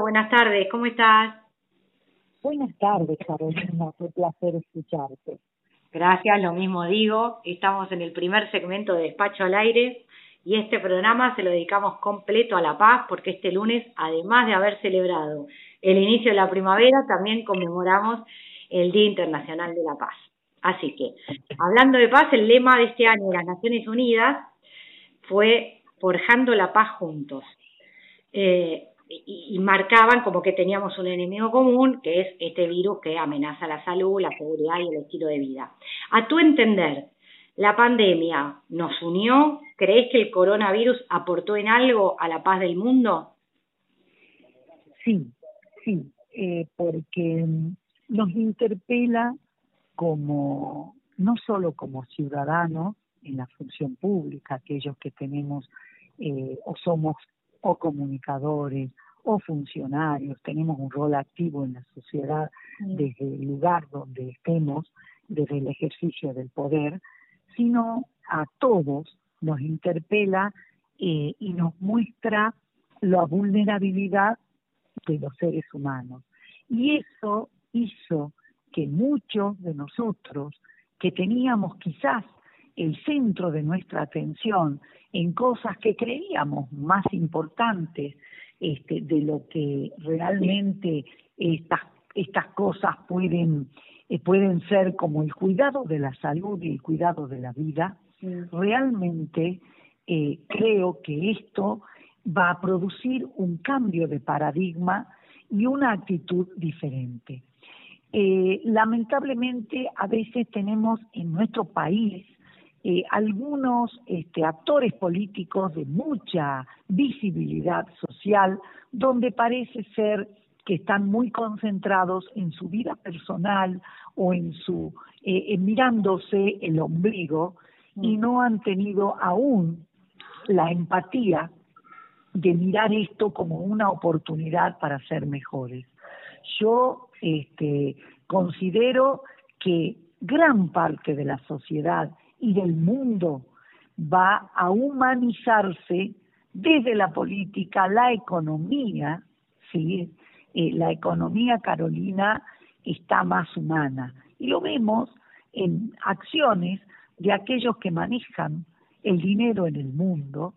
buenas tardes, ¿cómo estás? Buenas tardes, Carolina, qué placer escucharte. Gracias, lo mismo digo. Estamos en el primer segmento de Despacho al Aire y este programa se lo dedicamos completo a la paz porque este lunes, además de haber celebrado el inicio de la primavera, también conmemoramos el Día Internacional de la Paz. Así que, hablando de paz, el lema de este año de las Naciones Unidas fue Forjando la Paz Juntos. Eh, y, marcaban como que teníamos un enemigo común, que es este virus que amenaza la salud, la seguridad y el estilo de vida. A tu entender, ¿la pandemia nos unió? ¿Crees que el coronavirus aportó en algo a la paz del mundo? Sí, sí, eh, porque nos interpela como, no solo como ciudadanos en la función pública, aquellos que tenemos eh, o somos o comunicadores o funcionarios, tenemos un rol activo en la sociedad desde el lugar donde estemos, desde el ejercicio del poder, sino a todos nos interpela eh, y nos muestra la vulnerabilidad de los seres humanos. Y eso hizo que muchos de nosotros que teníamos quizás el centro de nuestra atención en cosas que creíamos más importantes este, de lo que realmente estas, estas cosas pueden, eh, pueden ser como el cuidado de la salud y el cuidado de la vida, realmente eh, creo que esto va a producir un cambio de paradigma y una actitud diferente. Eh, lamentablemente a veces tenemos en nuestro país eh, algunos este, actores políticos de mucha visibilidad social, donde parece ser que están muy concentrados en su vida personal o en su eh, mirándose el ombligo y mm. no han tenido aún la empatía de mirar esto como una oportunidad para ser mejores. Yo este, considero que gran parte de la sociedad y del mundo va a humanizarse desde la política, la economía, ¿sí? Eh, la economía carolina está más humana. Y lo vemos en acciones de aquellos que manejan el dinero en el mundo,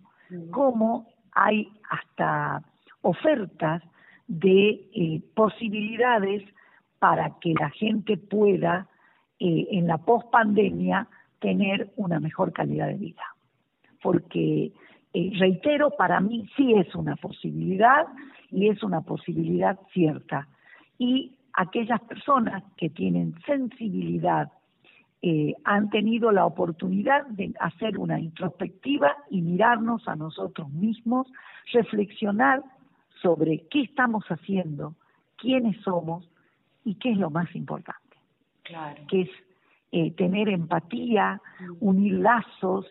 como hay hasta ofertas de eh, posibilidades para que la gente pueda eh, en la pospandemia tener una mejor calidad de vida. Porque, eh, reitero, para mí sí es una posibilidad y es una posibilidad cierta. Y aquellas personas que tienen sensibilidad eh, han tenido la oportunidad de hacer una introspectiva y mirarnos a nosotros mismos, reflexionar sobre qué estamos haciendo, quiénes somos y qué es lo más importante, claro. que es eh, tener empatía, mm. unir lazos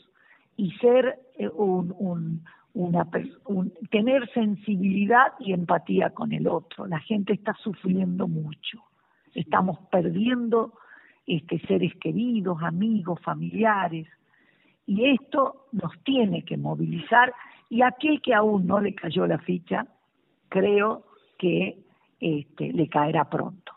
y ser eh, un, una tener sensibilidad y empatía con el otro. La gente está sufriendo mucho. Estamos perdiendo este seres queridos, amigos, familiares y esto nos tiene que movilizar y aquel que aún no le cayó la ficha, creo que este, le caerá pronto.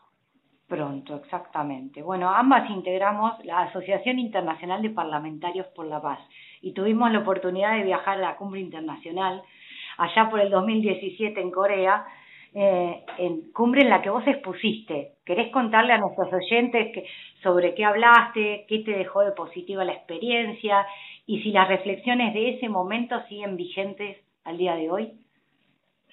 Pronto, exactamente. Bueno, ambas integramos la Asociación Internacional de Parlamentarios por la Paz y tuvimos la oportunidad de viajar a la cumbre internacional allá por el 2017 en Corea, eh, en cumbre en la que vos expusiste. ¿Querés contarle a nuestros oyentes que, sobre qué hablaste, qué te dejó de positiva la experiencia y si las reflexiones de ese momento siguen vigentes al día de hoy?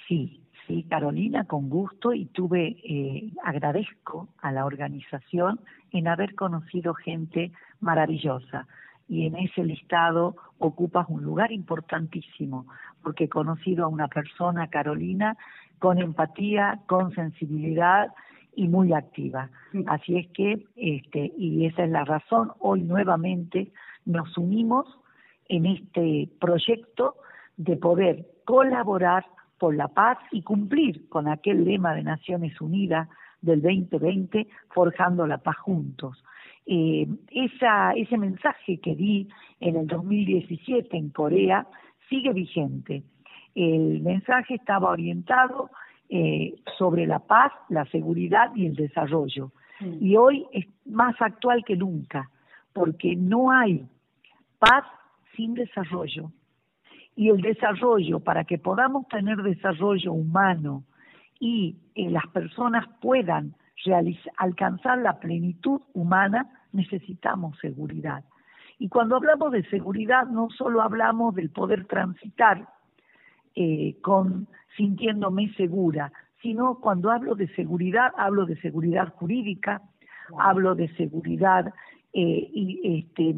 Sí, Sí, Carolina, con gusto y tuve, eh, agradezco a la organización en haber conocido gente maravillosa. Y en ese listado ocupas un lugar importantísimo porque he conocido a una persona, Carolina, con empatía, con sensibilidad y muy activa. Así es que, este, y esa es la razón, hoy nuevamente nos unimos en este proyecto de poder colaborar por la paz y cumplir con aquel lema de Naciones Unidas del 2020, forjando la paz juntos. Eh, esa, ese mensaje que di en el 2017 en Corea sigue vigente. El mensaje estaba orientado eh, sobre la paz, la seguridad y el desarrollo. Mm. Y hoy es más actual que nunca, porque no hay paz sin desarrollo. Y el desarrollo, para que podamos tener desarrollo humano y eh, las personas puedan alcanzar la plenitud humana, necesitamos seguridad. Y cuando hablamos de seguridad, no solo hablamos del poder transitar eh, con sintiéndome segura, sino cuando hablo de seguridad, hablo de seguridad jurídica, hablo de seguridad eh, y, este,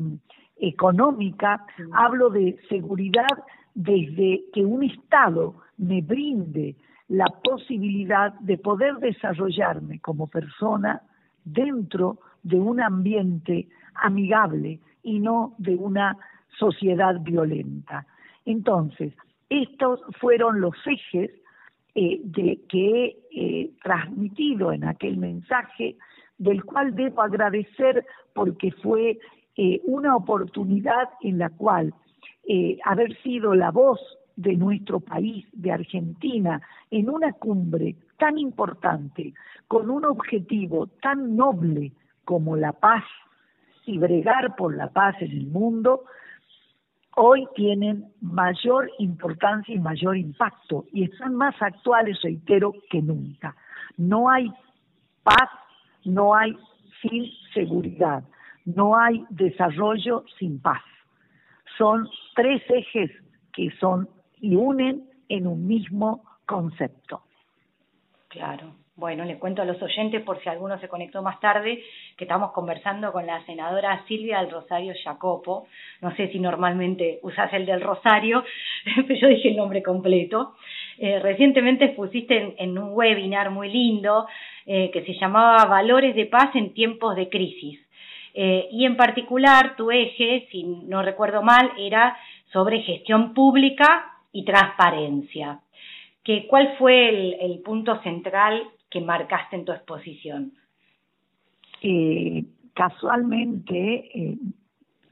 económica, hablo de seguridad desde que un Estado me brinde la posibilidad de poder desarrollarme como persona dentro de un ambiente amigable y no de una sociedad violenta. Entonces, estos fueron los ejes eh, de, que he eh, transmitido en aquel mensaje, del cual debo agradecer porque fue eh, una oportunidad en la cual haber sido la voz de nuestro país, de Argentina, en una cumbre tan importante, con un objetivo tan noble como la paz y bregar por la paz en el mundo, hoy tienen mayor importancia y mayor impacto y están más actuales, reitero, que nunca. No hay paz, no hay sin seguridad, no hay desarrollo sin paz. Son tres ejes que son y unen en un mismo concepto. Claro. Bueno, le cuento a los oyentes, por si alguno se conectó más tarde, que estamos conversando con la senadora Silvia del Rosario Jacopo. No sé si normalmente usas el del Rosario, pero yo dije el nombre completo. Eh, recientemente pusiste en, un webinar muy lindo eh, que se llamaba Valores de Paz en tiempos de crisis. Eh, y en particular tu eje, si no recuerdo mal, era sobre gestión pública y transparencia. Que, ¿Cuál fue el, el punto central que marcaste en tu exposición? Eh, casualmente, eh,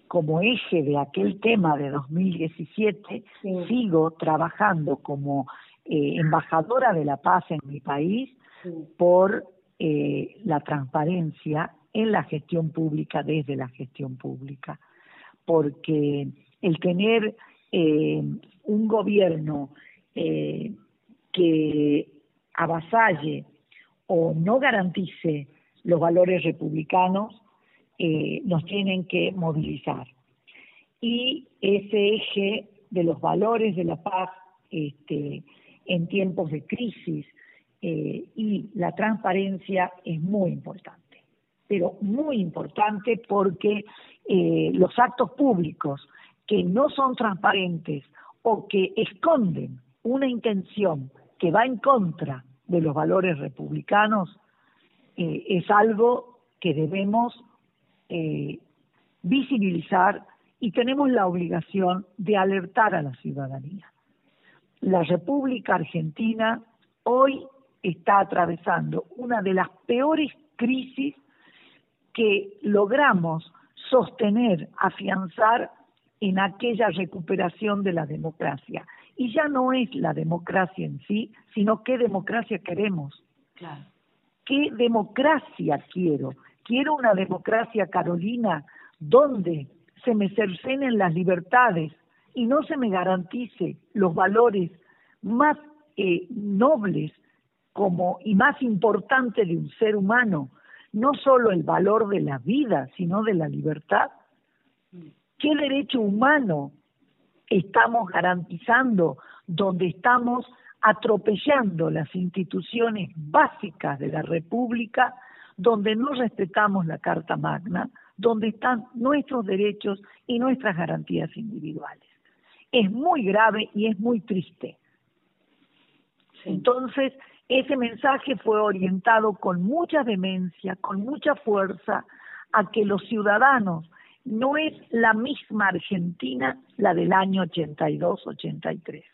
como eje de aquel tema de 2017, sigo trabajando como eh, embajadora de la paz en mi país por la transparencia en la gestión pública desde la gestión pública, porque el tener un gobierno que avasalle o no garantice los valores republicanos, eh, nos tienen que movilizar. Y ese eje de los valores de la paz este, en tiempos de crisis eh, y la transparencia es muy importante, pero muy importante porque eh, los actos públicos que no son transparentes o que esconden una intención que va en contra de los valores republicanos eh, es algo que debemos eh, visibilizar y tenemos la obligación de alertar a la ciudadanía. La República Argentina hoy está atravesando una de las peores crisis que logramos sostener, afianzar en aquella recuperación de la democracia. Y ya no es la democracia en sí, sino qué democracia queremos. Claro. ¿Qué democracia quiero? Quiero una democracia, Carolina, donde se me cercenen las libertades y no se me garantice los valores más eh, nobles como y más importantes de un ser humano, no solo el valor de la vida, sino de la libertad. ¿Qué derecho humano estamos garantizando, donde estamos atropellando las instituciones básicas de la República, donde no respetamos la Carta Magna, donde están nuestros derechos y nuestras garantías individuales. Es muy grave y es muy triste. Entonces, ese mensaje fue orientado con mucha demencia, con mucha fuerza, a que los ciudadanos no es la misma Argentina la del año 82-83.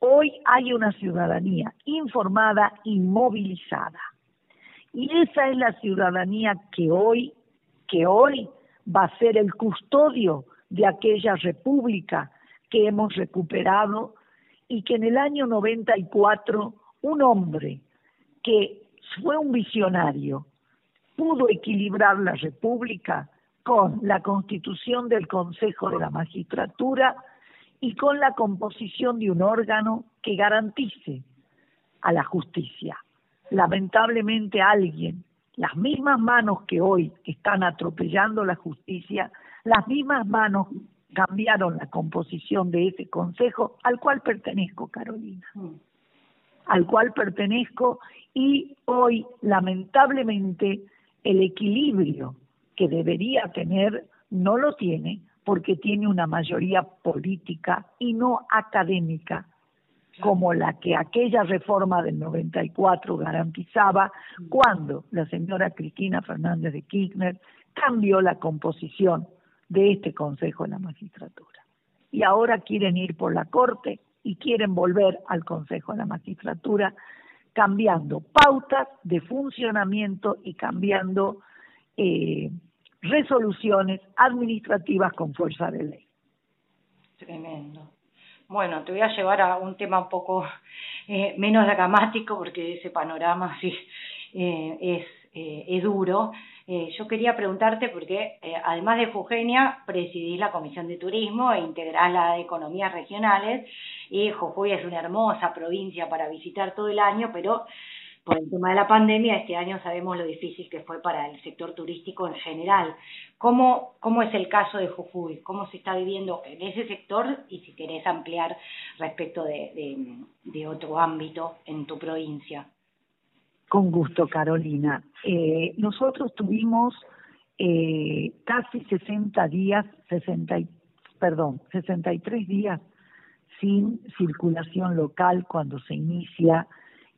Hoy hay una ciudadanía informada y movilizada. Y esa es la ciudadanía que hoy, que hoy va a ser el custodio de aquella república que hemos recuperado y que en el año 94 un hombre que fue un visionario, pudo equilibrar la República con la constitución del Consejo de la Magistratura y con la composición de un órgano que garantice a la justicia. Lamentablemente alguien, las mismas manos que hoy están atropellando la justicia, las mismas manos cambiaron la composición de ese consejo al cual pertenezco, Carolina. Al cual pertenezco y hoy, lamentablemente, el equilibrio que debería tener no lo tiene porque tiene una mayoría política y no académica como la que aquella reforma del 94 garantizaba cuando la señora Cristina Fernández de Kirchner cambió la composición de este Consejo de la Magistratura. Y ahora quieren ir por la Corte y quieren volver al Consejo de la Magistratura cambiando pautas de funcionamiento y cambiando eh, resoluciones administrativas con fuerza de ley. Tremendo. Bueno, te voy a llevar a un tema un poco eh, menos dramático porque ese panorama sí eh, es, es duro. Eh, yo quería preguntarte porque eh, además de Fugenia presidís la Comisión de Turismo e integrás la de Economías Regionales y Jujuy es una hermosa provincia para visitar todo el año, pero por el tema de la pandemia, este año sabemos lo difícil que fue para el sector turístico en general. ¿Cómo, cómo es el caso de Jujuy? ¿Cómo se está viviendo en ese sector? Y si querés ampliar respecto de, de, otro ámbito en tu provincia. Con gusto, Carolina. Eh, nosotros tuvimos eh, casi 60 días, 60, perdón, 63 días sin circulación local cuando se inicia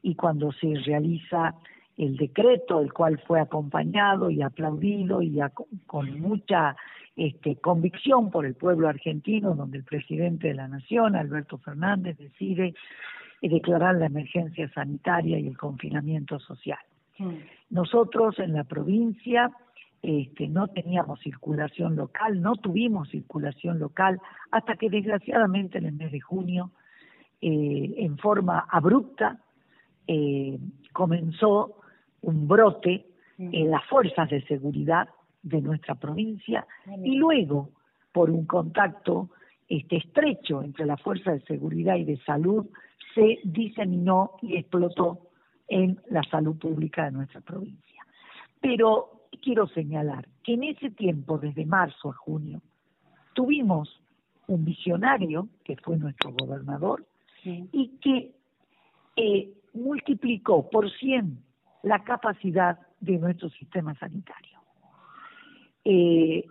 y cuando se realiza el decreto, el cual fue acompañado y aplaudido y con mucha este, convicción por el pueblo argentino, donde el presidente de la Nación, Alberto Fernández, decide declarar la emergencia sanitaria y el confinamiento social. Nosotros en la provincia este, no teníamos circulación local, no tuvimos circulación local hasta que desgraciadamente en el mes de junio, eh, en forma abrupta, eh, comenzó un brote en las fuerzas de seguridad de nuestra provincia y luego por un contacto este estrecho entre las fuerzas de seguridad y de salud se diseminó y explotó en la salud pública de nuestra provincia. Pero quiero señalar que en ese tiempo, desde marzo a junio, tuvimos un visionario, que fue nuestro gobernador, y que eh, multiplicó por 100 la capacidad de nuestro sistema sanitario. Eh,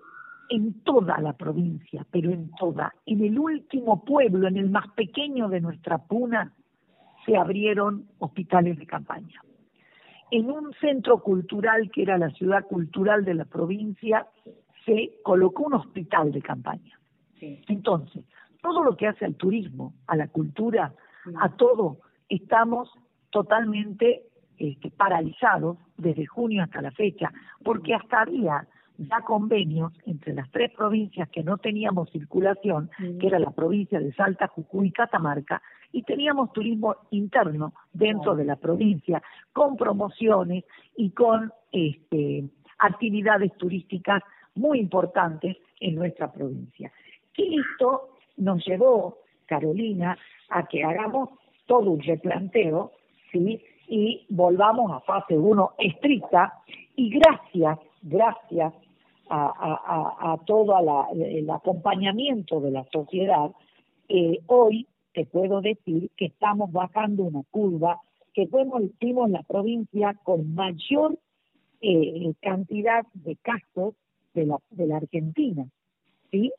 en toda la provincia, pero en toda, en el último pueblo, en el más pequeño de nuestra puna, se abrieron hospitales de campaña. En un centro cultural que era la ciudad cultural de la provincia, se colocó un hospital de campaña. Entonces, todo lo que hace al turismo, a la cultura, a todo, estamos totalmente este, paralizados desde junio hasta la fecha, porque hasta había ya convenios entre las tres provincias que no teníamos circulación, que era la provincia de Salta, Jujuy y Catamarca, y teníamos turismo interno dentro de la provincia, con promociones y con este, actividades turísticas muy importantes en nuestra provincia. Y esto nos llevó, Carolina, a que hagamos todo un replanteo ¿sí? y volvamos a fase 1 estricta y gracias, gracias a, todo el acompañamiento de la sociedad, eh, hoy te puedo decir que estamos bajando una curva que fuimos, la provincia con mayor eh, cantidad de casos de la, de la Argentina, ¿sí?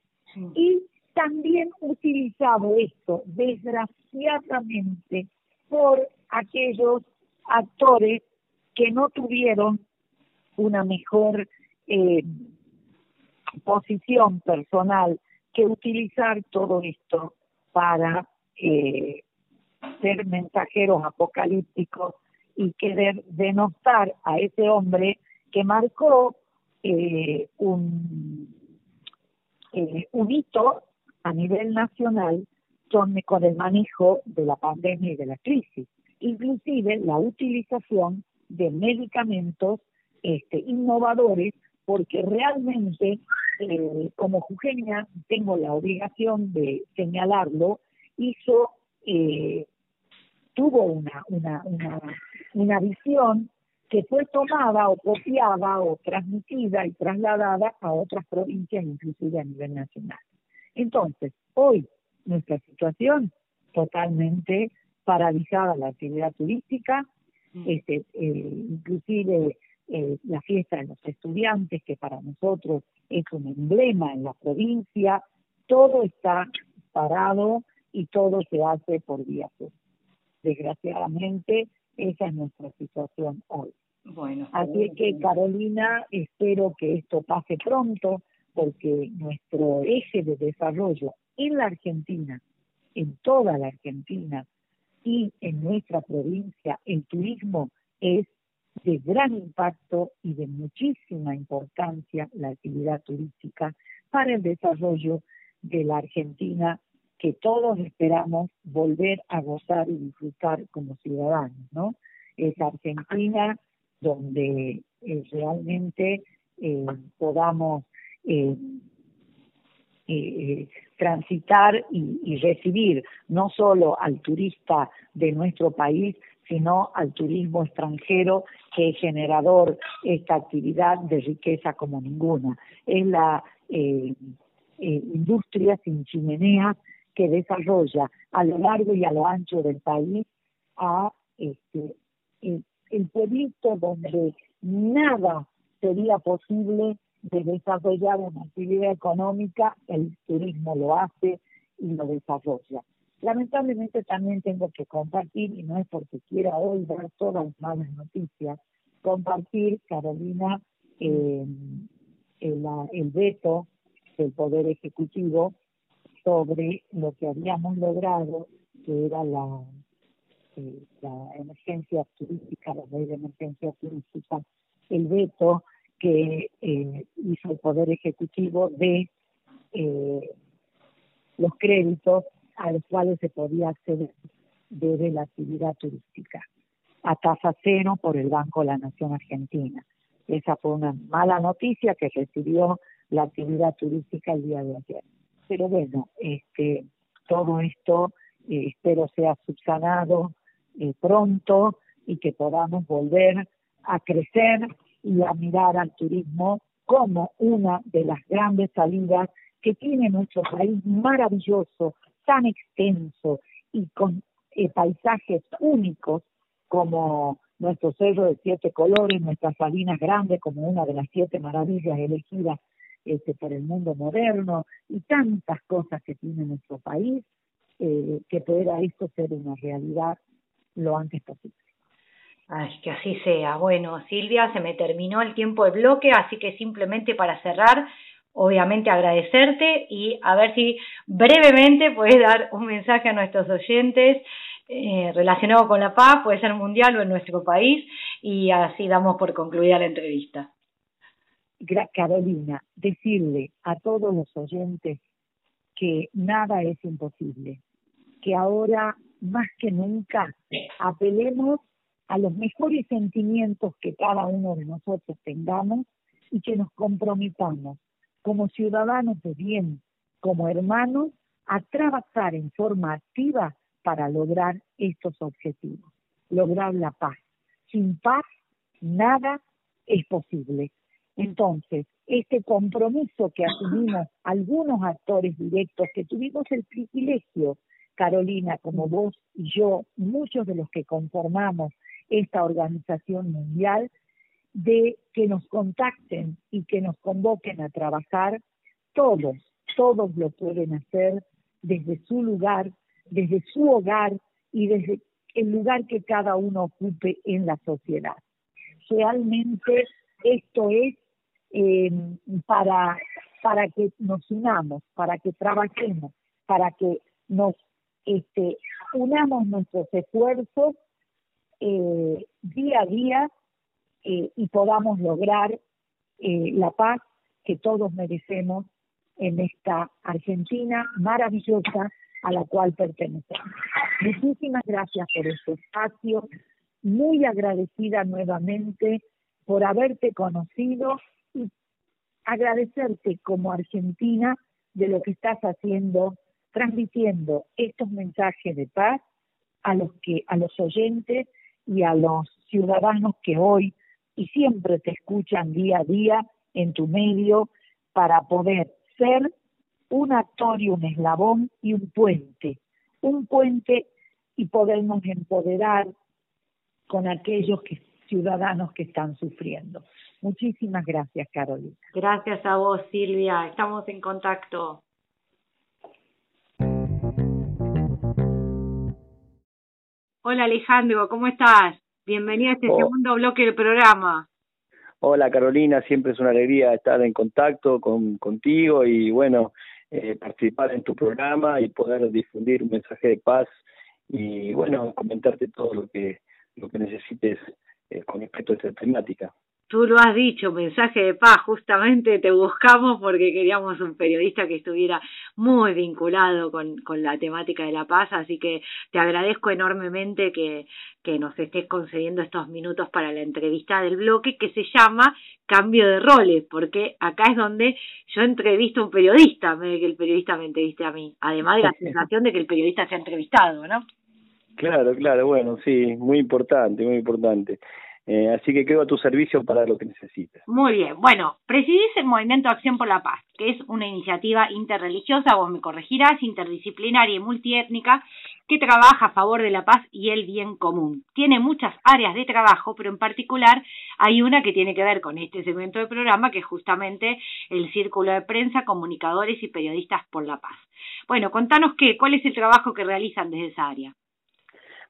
Y también utilizado esto, desgraciadamente, por aquellos actores que no tuvieron una mejor eh, posición personal que utilizar todo esto para eh, ser mensajeros apocalípticos y querer denostar a ese hombre que marcó eh, un, eh, hito a nivel nacional con el manejo de la pandemia y de la crisis. inclusive la utilización de medicamentos este, innovadores, porque realmente eh, como jujeña tengo la obligación de señalarlo, hizo, eh, tuvo una, una, una, una visión que fue tomada o copiada o transmitida y trasladada a otras provincias, inclusive a nivel nacional. Entonces, hoy nuestra situación totalmente paralizada la actividad turística, mm. este, eh, inclusive eh, la fiesta de los estudiantes, que para nosotros es un emblema en la provincia, todo está parado y todo se hace por vía Desgraciadamente, esa es nuestra situación hoy. Bueno, Así que Carolina, espero que esto pase pronto, porque nuestro eje de desarrollo en la Argentina, en toda la Argentina y en nuestra provincia, el turismo es de gran impacto y de muchísima importancia la actividad turística para el desarrollo de la Argentina que todos esperamos volver a gozar y disfrutar como ciudadanos, ¿no? Es Argentina donde eh, realmente eh, podamos eh, transitar y, recibir no solo al turista de nuestro país, sino al turismo extranjero que es generador esta actividad de riqueza como ninguna. Es la industria sin chimeneas que desarrolla a lo largo y a lo ancho del país a este, el pueblito donde nada sería posible de desarrollar una actividad económica, el turismo lo hace y lo desarrolla. Lamentablemente también tengo que compartir, y no es porque quiera hoy dar todas las malas noticias, compartir, Carolina, eh, el, el veto del Poder Ejecutivo sobre lo que habíamos logrado, que era la eh, la emergencia turística, la ley de emergencia turística, el veto que eh, hizo el Poder Ejecutivo de eh, los créditos a los cuales se podía acceder desde la actividad turística a tasa cero por el Banco de la Nación Argentina. Esa fue una mala noticia que recibió la actividad turística el día de ayer. Pero bueno, este, todo esto espero sea subsanado eh, pronto y que podamos volver a crecer y a mirar al turismo como una de las grandes salidas que tiene nuestro país maravilloso, tan extenso y con eh, paisajes únicos como nuestro cerro de siete colores, nuestras salinas grandes como una de las siete maravillas elegidas este, por el mundo moderno y tantas cosas que tiene nuestro país, eh, que pueda esto ser una realidad lo antes posible. Ay, que así sea. Bueno, Silvia, se me terminó el tiempo de bloque, así que simplemente para cerrar, obviamente agradecerte y a ver si brevemente puedes dar un mensaje a nuestros oyentes eh, relacionado con la paz, puede ser mundial o en nuestro país, y así damos por concluida la entrevista. Carolina, decirle a todos los oyentes que nada es imposible, que ahora más que nunca apelemos a los mejores sentimientos que cada uno de nosotros tengamos y que nos comprometamos como ciudadanos de bien, como hermanos, a trabajar en forma activa para lograr estos objetivos, lograr la paz. Sin paz, nada es posible. Entonces, este compromiso que asumimos algunos actores directos que tuvimos el privilegio Carolina, como vos y yo, muchos de los que conformamos esta organización mundial, de que nos contacten y que nos convoquen a trabajar, todos, todos lo pueden hacer desde su lugar, desde su hogar y desde el lugar que cada uno ocupe en la sociedad. Realmente esto es eh, para, para que nos unamos, para que trabajemos, para que nos este, unamos nuestros esfuerzos eh, día a día eh, y podamos lograr eh, la paz que todos merecemos en esta Argentina maravillosa a la cual pertenecemos. Muchísimas gracias por este espacio, muy agradecida nuevamente por haberte conocido y agradecerte como argentina de lo que estás haciendo, transmitiendo estos mensajes de paz a los que a los oyentes y a los ciudadanos que hoy y siempre te escuchan día a día en tu medio para poder ser un actor y un eslabón y un puente, un puente y podernos empoderar con aquellos que, ciudadanos que están sufriendo. Muchísimas gracias, Carolina. Gracias a vos, Silvia. Estamos en contacto. Hola Alejandro, ¿cómo estás? Bienvenido a este oh. segundo bloque del programa. Hola Carolina, siempre es una alegría estar en contacto con, contigo y bueno, eh, participar en tu programa y poder difundir un mensaje de paz y bueno, comentarte todo lo que, lo que necesites eh, con respecto a esta temática. Tú lo has dicho, mensaje de paz, justamente te buscamos porque queríamos un periodista que estuviera muy vinculado con, con la temática de la paz, así que te agradezco enormemente que, que nos estés concediendo estos minutos para la entrevista del bloque que se llama Cambio de Roles, porque acá es donde yo entrevisto a un periodista, me que el periodista me entreviste a mí, además de la sensación de que el periodista se ha entrevistado, ¿no? Claro, claro, bueno, sí, muy importante, muy importante. Eh, así que quedo a tu servicio para lo que necesites. Muy bien. Bueno, presidís el Movimiento Acción por la Paz, que es una iniciativa interreligiosa, vos me corregirás, interdisciplinaria y multiétnica, que trabaja a favor de la paz y el bien común. Tiene muchas áreas de trabajo, pero en particular hay una que tiene que ver con este segmento del programa, que es justamente el Círculo de Prensa, Comunicadores y Periodistas por la Paz. Bueno, contanos qué, cuál es el trabajo que realizan desde esa área.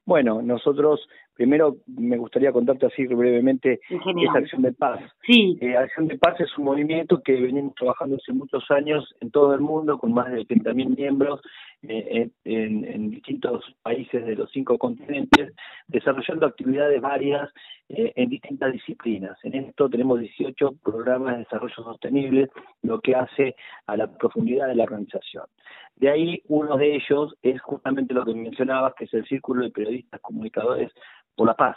Bueno, nosotros Primero, me gustaría contarte así brevemente esa Acción de Paz. Sí. Eh, Acción de Paz es un movimiento que venimos trabajando hace muchos años en todo el mundo, con más de 30.000 miembros eh, en, en, distintos países de los cinco continentes, desarrollando actividades varias eh, en distintas disciplinas. En esto tenemos 18 programas de desarrollo sostenible, lo que hace a la profundidad de la organización. De ahí, uno de ellos es justamente lo que mencionabas, que es el Círculo de Periodistas Comunicadores por la paz,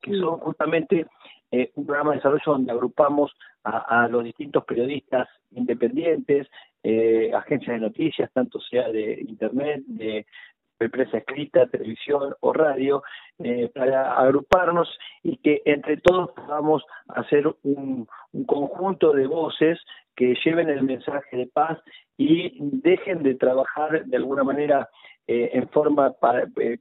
que son justamente eh, un programa de desarrollo donde agrupamos a, los distintos periodistas independientes, eh, agencias de noticias, tanto sea de internet, de, prensa escrita, televisión o radio, eh, para agruparnos y que entre todos podamos hacer un, un conjunto de voces que lleven el mensaje de paz y dejen de trabajar de alguna manera eh, en forma eh,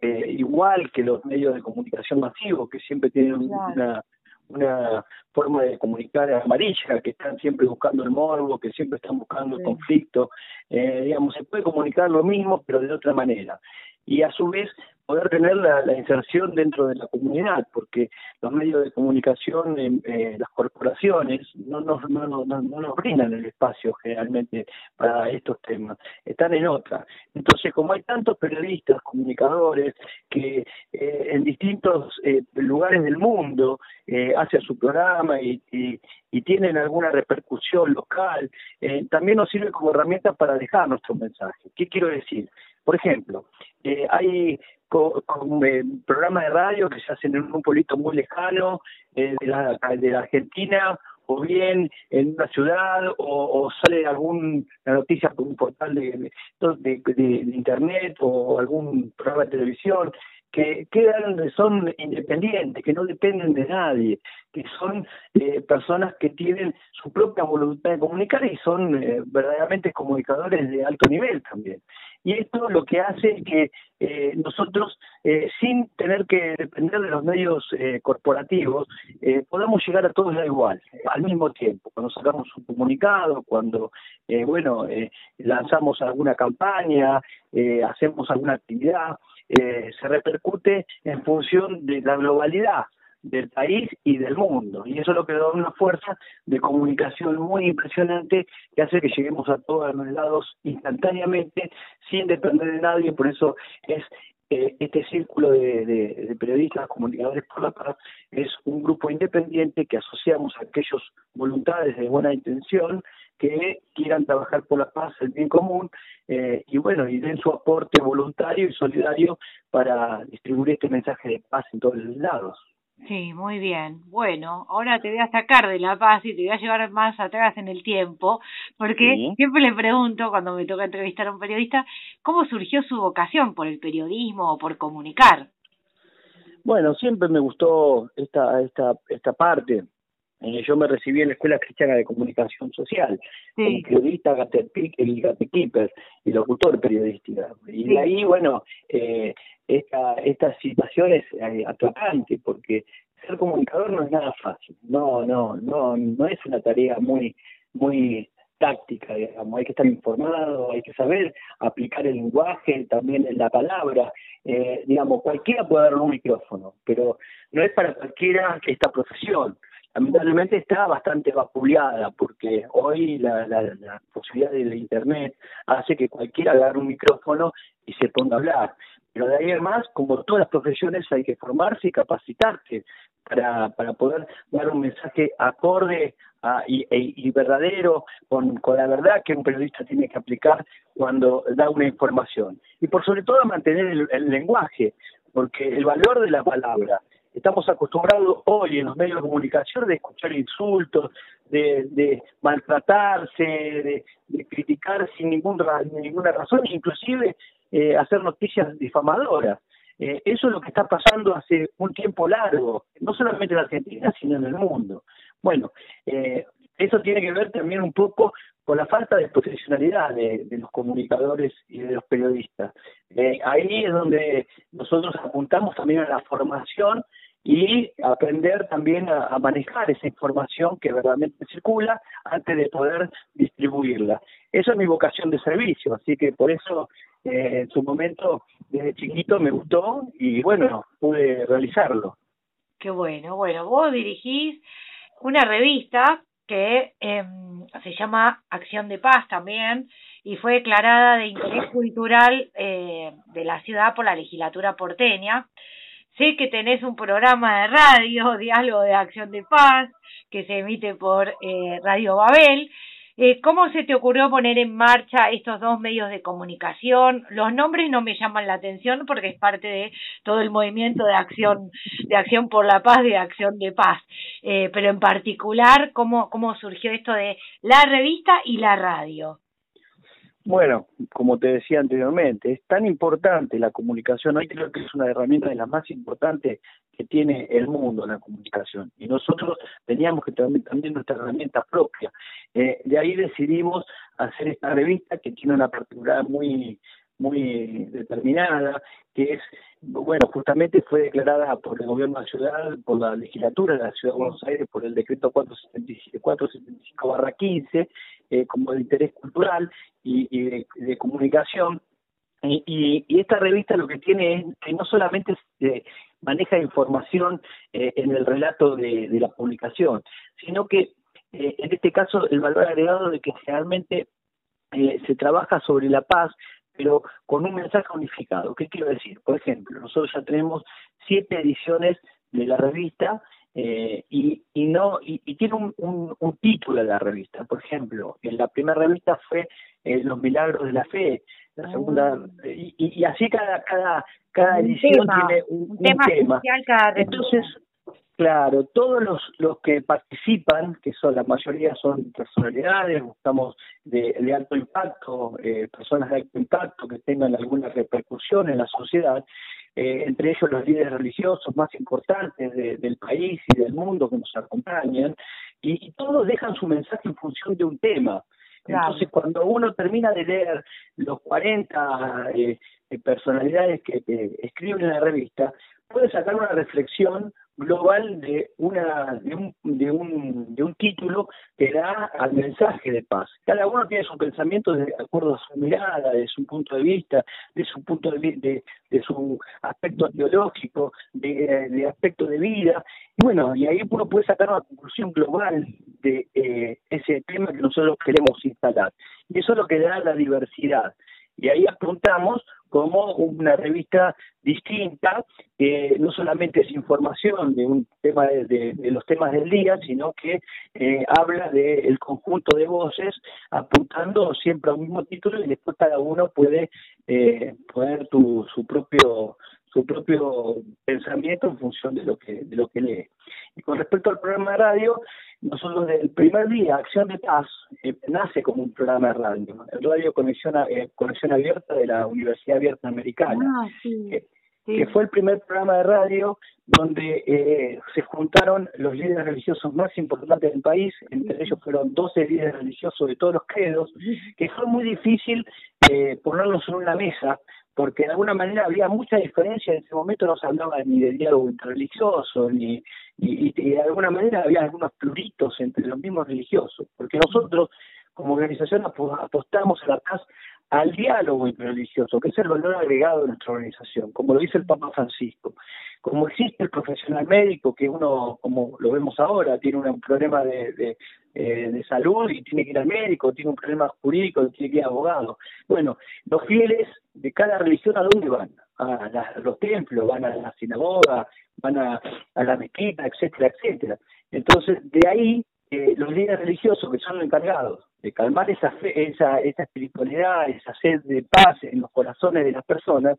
eh, igual que los medios de comunicación masivos, que siempre tienen una, una forma de comunicar amarilla, que están siempre buscando el morbo, que siempre están buscando el conflicto. digamos, se puede comunicar lo mismo, pero de otra manera. Y a su vez poder tener la, inserción dentro de la comunidad, porque los medios de comunicación, eh, las corporaciones, no nos, no, no, no, nos brindan el espacio generalmente para estos temas, están en otra. Entonces, como hay tantos periodistas, comunicadores, que eh, en distintos eh, lugares del mundo eh, hacen su programa y, y, tienen alguna repercusión local, también nos sirve como herramienta para dejar nuestro mensaje. ¿Qué quiero decir? Por ejemplo, hay con, eh, programas de radio que se hacen en un pueblito muy lejano eh, de, la, de la Argentina o bien en una ciudad o, o sale alguna noticia por un portal de, de, de, internet o algún programa de televisión que quedan son independientes, que no dependen de nadie, que son eh, personas que tienen su propia voluntad de comunicar y son eh, verdaderamente comunicadores de alto nivel también. Y esto lo que hace es que eh, nosotros, eh, sin tener que depender de los medios eh, corporativos, eh, podamos llegar a todos igual, al mismo tiempo. Cuando sacamos un comunicado, cuando, eh, bueno, eh, lanzamos alguna campaña, hacemos alguna actividad, se repercute en función de la globalidad del país y del mundo. Y eso es lo que da una fuerza de comunicación muy impresionante que hace que lleguemos a todos los lados instantáneamente, sin depender de nadie. Por eso es eh, este círculo de, periodistas, comunicadores por la paz, es un grupo independiente que asociamos a aquellos voluntades de buena intención que quieran trabajar por la paz, el bien común, eh, y bueno, y den su aporte voluntario y solidario para distribuir este mensaje de paz en todos los lados. Sí, muy bien. Bueno, ahora te voy a sacar de La Paz y te voy a llevar más atrás en el tiempo, porque siempre le pregunto cuando me toca entrevistar a un periodista, ¿cómo surgió su vocación por el periodismo o por comunicar? Bueno, siempre me gustó esta esta esta parte. Eh, yo me recibí en la Escuela Cristiana de Comunicación Social como periodista, el gatekeeper y locutor periodística. Y de ahí, bueno, eh, esta, esta situación es eh, atrapante porque ser comunicador no es nada fácil, no, no, no, no es una tarea muy, muy táctica, digamos, hay que estar informado, hay que saber aplicar el lenguaje, también la palabra, eh, digamos, cualquiera puede dar un micrófono, pero no es para cualquiera esta profesión. Lamentablemente está bastante vapuleada porque hoy la, la, la posibilidad del Internet hace que cualquiera agarre un micrófono y se ponga a hablar. Pero de ahí además, como todas las profesiones, hay que formarse y capacitarse para, para poder dar un mensaje acorde e, y, verdadero con, con la verdad que un periodista tiene que aplicar cuando da una información. Y por sobre todo mantener el, el lenguaje, porque el valor de la palabra, estamos acostumbrados hoy en los medios de comunicación de escuchar insultos, de, de maltratarse, de, de criticar sin ningún, ninguna razón, inclusive eh, hacer noticias difamadoras. Eh, eso es lo que está pasando hace un tiempo largo, no solamente en Argentina, sino en el mundo. Bueno, eh, eso tiene que ver también un poco con la falta de profesionalidad de, los comunicadores y de los periodistas. Ahí es donde nosotros apuntamos también a la formación y aprender también a, manejar esa información que verdaderamente circula antes de poder distribuirla. Eso es mi vocación de servicio, así que por eso eh, en su momento desde chiquito me gustó y bueno, pude realizarlo. Qué bueno, bueno, vos dirigís una revista que eh, se llama Acción de Paz también y fue declarada de interés cultural eh, de la ciudad por la legislatura porteña Sé que tenés un programa de radio, Diálogo de Acción de Paz, que se emite por eh, Radio Babel. Eh, ¿Cómo se te ocurrió poner en marcha estos dos medios de comunicación? Los nombres no me llaman la atención porque es parte de todo el movimiento de acción, de acción por la paz, de acción de paz. Eh, pero en particular, ¿cómo, ¿cómo surgió esto de la revista y la radio? Bueno, como te decía anteriormente, es tan importante la comunicación, hoy creo que es una herramienta de las más importantes que tiene el mundo, la comunicación. Y nosotros teníamos que tener también nuestra herramienta propia. Eh, de ahí decidimos hacer esta revista que tiene una particularidad muy muy determinada, que es, bueno, justamente fue declarada por el gobierno de la ciudad, por la legislatura de la ciudad de Buenos Aires, por el decreto 475-15, eh, como de interés cultural y, de, comunicación. Y, esta revista lo que tiene es que no solamente maneja información eh, en el relato de, la publicación, sino que eh, en este caso el valor agregado de que realmente se trabaja sobre la paz, pero con un mensaje unificado. ¿Qué quiero decir? Por ejemplo, nosotros ya tenemos siete ediciones de la revista eh, y, y no y, tiene un, un, un, título de la revista. Por ejemplo, en la primera revista fue eh, Los Milagros de la Fe, la ah. segunda y, y, así cada cada cada edición tiene un, tema. Entonces Claro, todos los, los que participan, que son la mayoría son personalidades, buscamos de, de alto impacto, eh, personas de alto impacto que tengan alguna repercusión en la sociedad, eh, entre ellos los líderes religiosos más importantes del país y del mundo que nos acompañan, y, todos dejan su mensaje en función de un tema. Entonces, cuando uno termina de leer los 40 eh, personalidades que, que escriben en la revista, puede sacar una reflexión global de una de un, de un de un título que da al mensaje de paz. Cada uno tiene su pensamiento de acuerdo a su mirada, de su punto de vista, de su punto de de, de su aspecto teológico, de, aspecto de vida. Y bueno, y ahí uno puede sacar una conclusión global de eh, ese tema que nosotros queremos instalar. Y eso es lo que da la diversidad. Y ahí apuntamos como una revista distinta, que no solamente es información de un tema de, los temas del día, sino que eh, habla del conjunto de voces, apuntando siempre al mismo título y después cada uno puede eh, poner tu, su propio su propio pensamiento en función de lo que de lo que lee. Y con respecto al programa de radio, nosotros desde el primer día, Acción de Paz, eh, nace como un programa de radio, el Radio Conexión, eh, Conexión Abierta de la Universidad Abierta Americana, ah, que, fue el primer programa de radio donde eh, se juntaron los líderes religiosos más importantes del país, entre ellos fueron 12 líderes religiosos de todos los credos, que fue muy difícil ponerlos en una mesa, porque de alguna manera había mucha diferencia, en ese momento no se hablaba ni de diálogo interreligioso, ni, y, de alguna manera había algunos pluritos entre los mismos religiosos, porque nosotros como organización apostamos a la paz al diálogo interreligioso, que es el valor agregado de nuestra organización, como lo dice el Papa Francisco. Como existe el profesional médico, que uno, como lo vemos ahora, tiene un problema de, eh, de salud y tiene que ir al médico, tiene un problema jurídico y tiene que ir al abogado. Bueno, los fieles de cada religión, ¿a dónde van? A, los templos, van a la sinagoga, van a, a la mezquita, etcétera, etcétera. Entonces, de ahí eh, los líderes religiosos que son los encargados de calmar esa fe, esa, esa espiritualidad, esa sed de paz en los corazones de las personas,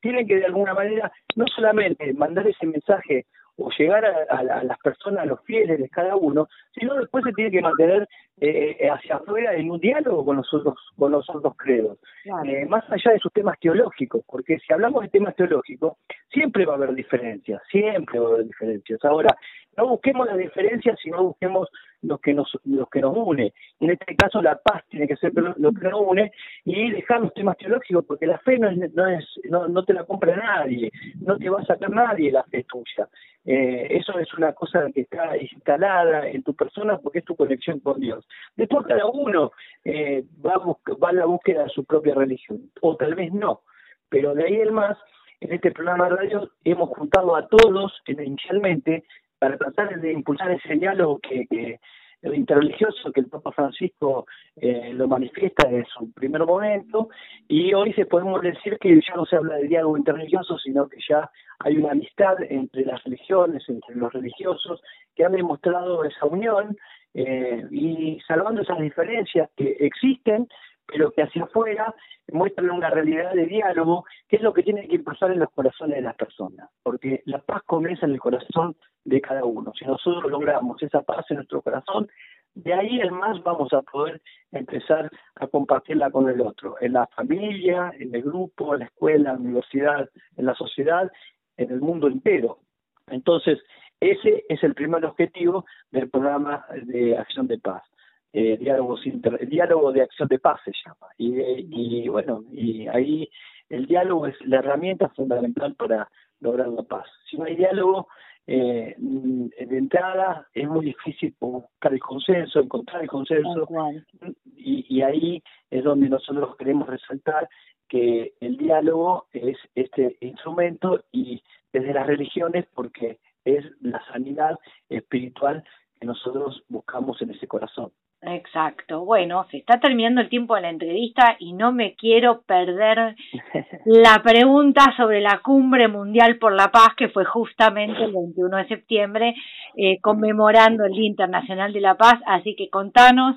tienen que de alguna manera no solamente mandar ese mensaje o llegar a, las personas, a los fieles de cada uno, sino después se tiene que mantener eh, eh, hacia afuera en un diálogo con los otros, con los otros credos, eh, más allá de sus temas teológicos, porque si hablamos de temas teológicos, siempre va a haber diferencias, siempre va a haber diferencias. Ahora, no busquemos las diferencias, sino busquemos lo que nos lo que nos une. En este caso la paz tiene que ser lo, que nos une y dejar los temas teológicos porque la fe no es no es no, no te la compra nadie, no te va a sacar nadie la fe tuya. Eh, eso es una cosa que está instalada en tu persona porque es tu conexión con Dios. Después cada uno eh, va, a va a la búsqueda de su propia religión, o tal vez no, pero de ahí el más, en este programa de radio hemos juntado a todos inicialmente para tratar de impulsar ese diálogo que, que el interreligioso que el Papa Francisco eh, lo manifiesta en su primer momento y hoy se podemos decir que ya no se habla de diálogo interreligioso sino que ya hay una amistad entre las religiones, entre los religiosos que han demostrado esa unión eh, y salvando esas diferencias que existen pero que hacia afuera muestran una realidad de diálogo, que es lo que tiene que pasar en los corazones de las personas, porque la paz comienza en el corazón de cada uno. Si nosotros logramos esa paz en nuestro corazón, de ahí en más vamos a poder empezar a compartirla con el otro, en la familia, en el grupo, en la escuela, en la universidad, en la sociedad, en el mundo entero. Entonces, ese es el primer objetivo del programa de acción de paz eh, diálogo de acción de paz se llama. Y, bueno, y ahí el diálogo es la herramienta fundamental para lograr la paz. Si no hay diálogo, eh, de entrada es muy difícil buscar el consenso, encontrar el consenso, y, y ahí es donde nosotros queremos resaltar que el diálogo es este instrumento y desde las religiones porque es la sanidad espiritual que nosotros buscamos en ese corazón. Exacto. Bueno, se está terminando el tiempo de la entrevista y no me quiero perder la pregunta sobre la cumbre mundial por la paz que fue justamente el 21 de septiembre, eh, conmemorando el Día Internacional de la Paz. Así que contanos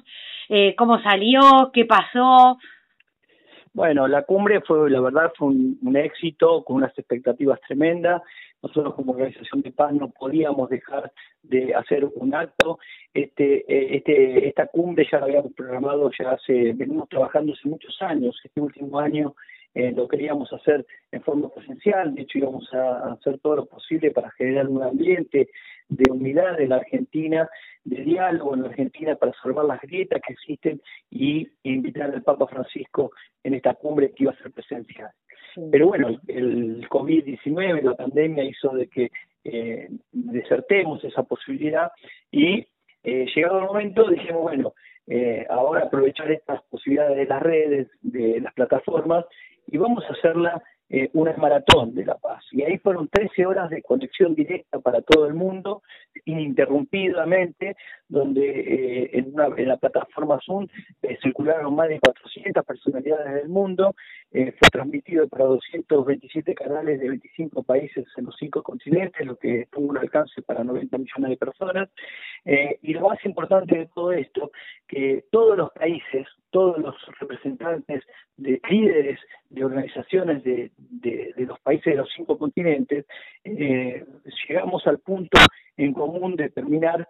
eh, cómo salió, qué pasó. Bueno, la cumbre fue, la verdad, fue un éxito con unas expectativas tremendas nosotros como organización de paz no podíamos dejar de hacer un acto. Este, eh, este, esta cumbre ya la habíamos programado ya hace, venimos trabajando hace muchos años. Este último año eh, lo queríamos hacer en forma presencial, de hecho íbamos a hacer todo lo posible para generar un ambiente de unidad en la Argentina, de diálogo en la Argentina para salvar las grietas que existen y invitar al Papa Francisco en esta cumbre que iba a ser presencial. Pero bueno, el COVID-19, la pandemia hizo de que eh, desertemos esa posibilidad y eh, llegado el momento dijimos, bueno, eh, ahora aprovechar estas posibilidades de las redes, de las plataformas y vamos a hacerla eh, una maratón de La Paz. Y ahí fueron 13 horas de conexión directa para todo el mundo, ininterrumpidamente, donde eh, en, una, en la plataforma Zoom eh, circularon más de 400 personalidades del mundo eh, fue transmitido para 227 canales de 25 países en los cinco continentes, lo que tuvo un alcance para 90 millones de personas. Eh, y lo más importante de todo esto, que todos los países, todos los representantes de líderes de organizaciones de, de, los países de los cinco continentes, eh, llegamos al punto en común de terminar,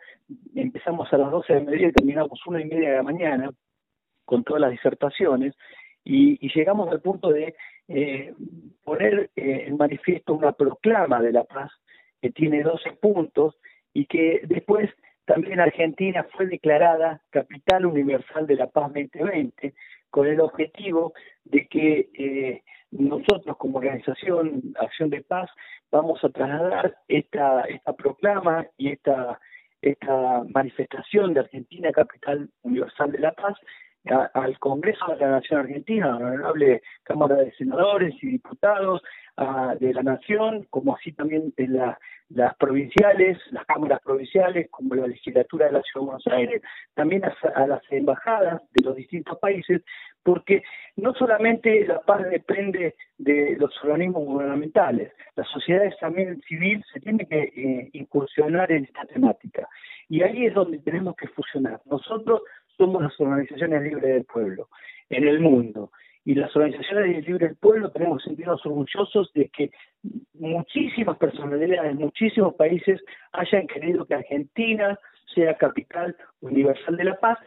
empezamos a las 12 de mediodía y terminamos una y media de la mañana con todas las disertaciones, y, llegamos al punto de eh, poner eh, en manifiesto una proclama de la paz que tiene 12 puntos y que después también Argentina fue declarada Capital Universal de la Paz 2020 con el objetivo de que eh, nosotros como organización Acción de Paz vamos a trasladar esta, esta proclama y esta, esta manifestación de Argentina Capital Universal de la Paz al Congreso de la Nación Argentina, a la honorable Cámara de Senadores y Diputados de la Nación, como así también en las provinciales, las cámaras provinciales, como la legislatura de la Ciudad de Buenos Aires, también a, las embajadas de los distintos países, porque no solamente la paz depende de los organismos gubernamentales, las sociedades también civil se tiene que eh, incursionar en esta temática. Y ahí es donde tenemos que fusionar. Nosotros somos las organizaciones libres del pueblo en el mundo. Y las organizaciones libres del pueblo tenemos que sentirnos orgullosos de que muchísimas personalidades, muchísimos países hayan querido que Argentina sea capital universal de la paz,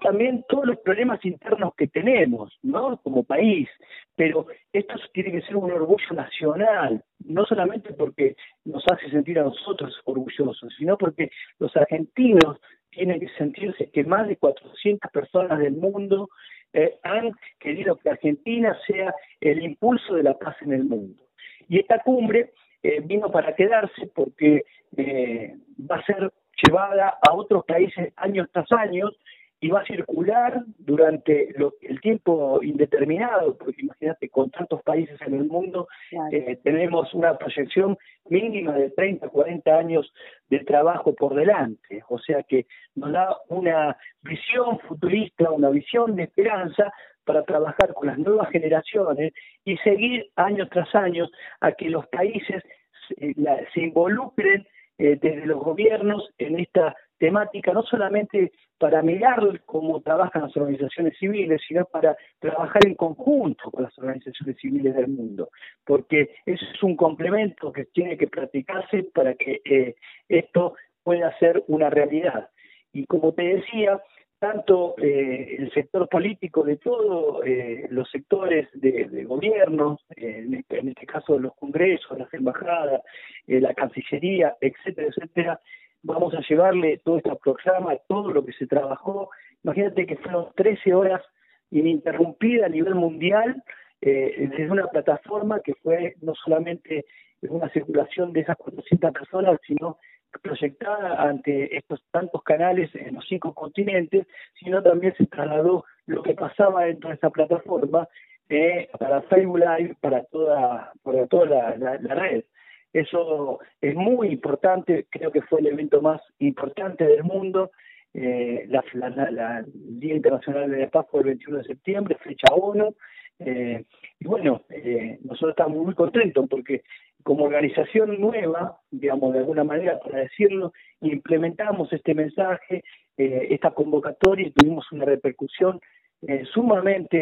también todos los problemas internos que tenemos, ¿no? Como país. Pero esto tiene que ser un orgullo nacional, no solamente porque nos hace sentir a nosotros orgullosos, sino porque los argentinos tiene que sentirse que más de 400 personas del mundo eh, han querido que Argentina sea el impulso de la paz en el mundo. Y esta cumbre eh, vino para quedarse porque eh, va a ser llevada a otros países años tras años y va a circular durante el tiempo indeterminado, porque imagínate, con tantos países en el mundo, eh, tenemos una proyección mínima de 30, 40 años de trabajo por delante, o sea que nos da una visión futurista, una visión de esperanza para trabajar con las nuevas generaciones y seguir año tras año a que los países se, se involucren eh, desde los gobiernos en esta temática, no solamente para mirar cómo trabajan las organizaciones civiles, sino para trabajar en conjunto con las organizaciones civiles del mundo, porque eso es un complemento que tiene que practicarse para que eh, esto pueda ser una realidad. Y como te decía, tanto eh, el sector político de todos eh, los sectores de, gobierno, en, este, en, este, caso los congresos, las embajadas, la Cancillería, etcétera, etcétera, vamos a llevarle todo este programa, todo lo que se trabajó. Imagínate que fueron 13 horas ininterrumpidas a nivel mundial eh, desde una plataforma que fue no solamente una circulación de esas 400 personas, sino proyectada ante estos tantos canales en los cinco continentes, sino también se trasladó lo que pasaba dentro de esa plataforma eh, para Facebook Live, para toda, para toda la red. Eso es muy importante, creo que fue el evento más importante del mundo. Eh, la, la, Día Internacional de la Paz fue el 21 de septiembre, fecha 1. Eh, y bueno, eh, nosotros estamos muy contentos porque como organización nueva, digamos de alguna manera para decirlo, implementamos este mensaje, eh, esta convocatoria y tuvimos una repercusión eh, sumamente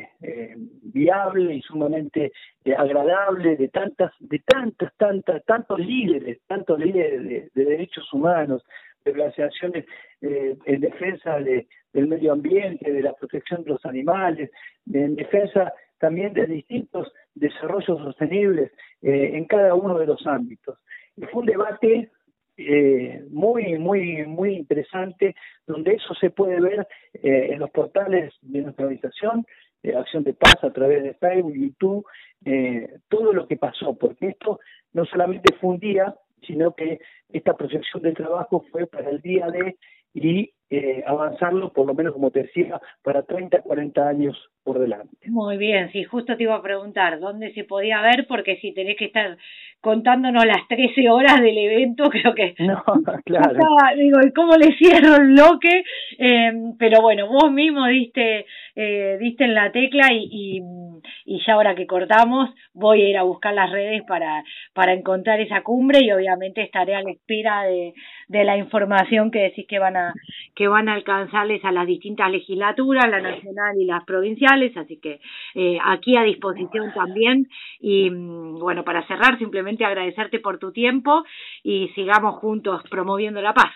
eh, eh, viable y sumamente agradable de tantas, de tantas, tantas, tantos líderes, tantos líderes de, derechos humanos, de organizaciones en defensa de, del medio ambiente, de la protección de los animales, en defensa también de distintos desarrollos sostenibles en cada uno de los ámbitos. Fue un debate eh, muy, muy, muy interesante, donde eso se puede ver eh, en los portales de nuestra organización, de Acción de Paz a través de Facebook, YouTube, eh, todo lo que pasó, porque esto no solamente fue un día, sino que esta proyección de trabajo fue para el día de y eh, avanzarlo, por lo menos como te decía, para 30, 40 años por delante. Muy bien, sí, justo te iba a preguntar dónde se podía ver, porque si tenés que estar contándonos las 13 horas del evento, creo que... No, claro. digo, ¿cómo le cierro el bloque? Eh, pero bueno, vos mismo diste, eh, diste en la tecla y, y, y, ya ahora que cortamos voy a ir a buscar las redes para, para encontrar esa cumbre y obviamente estaré a la espera de, de la información que decís que van a, que van a alcanzarles a las distintas legislaturas, la nacional y las provinciales, así que eh, aquí a disposición también y mm, bueno, para cerrar simplemente agradecerte por tu tiempo y sigamos juntos promoviendo la paz.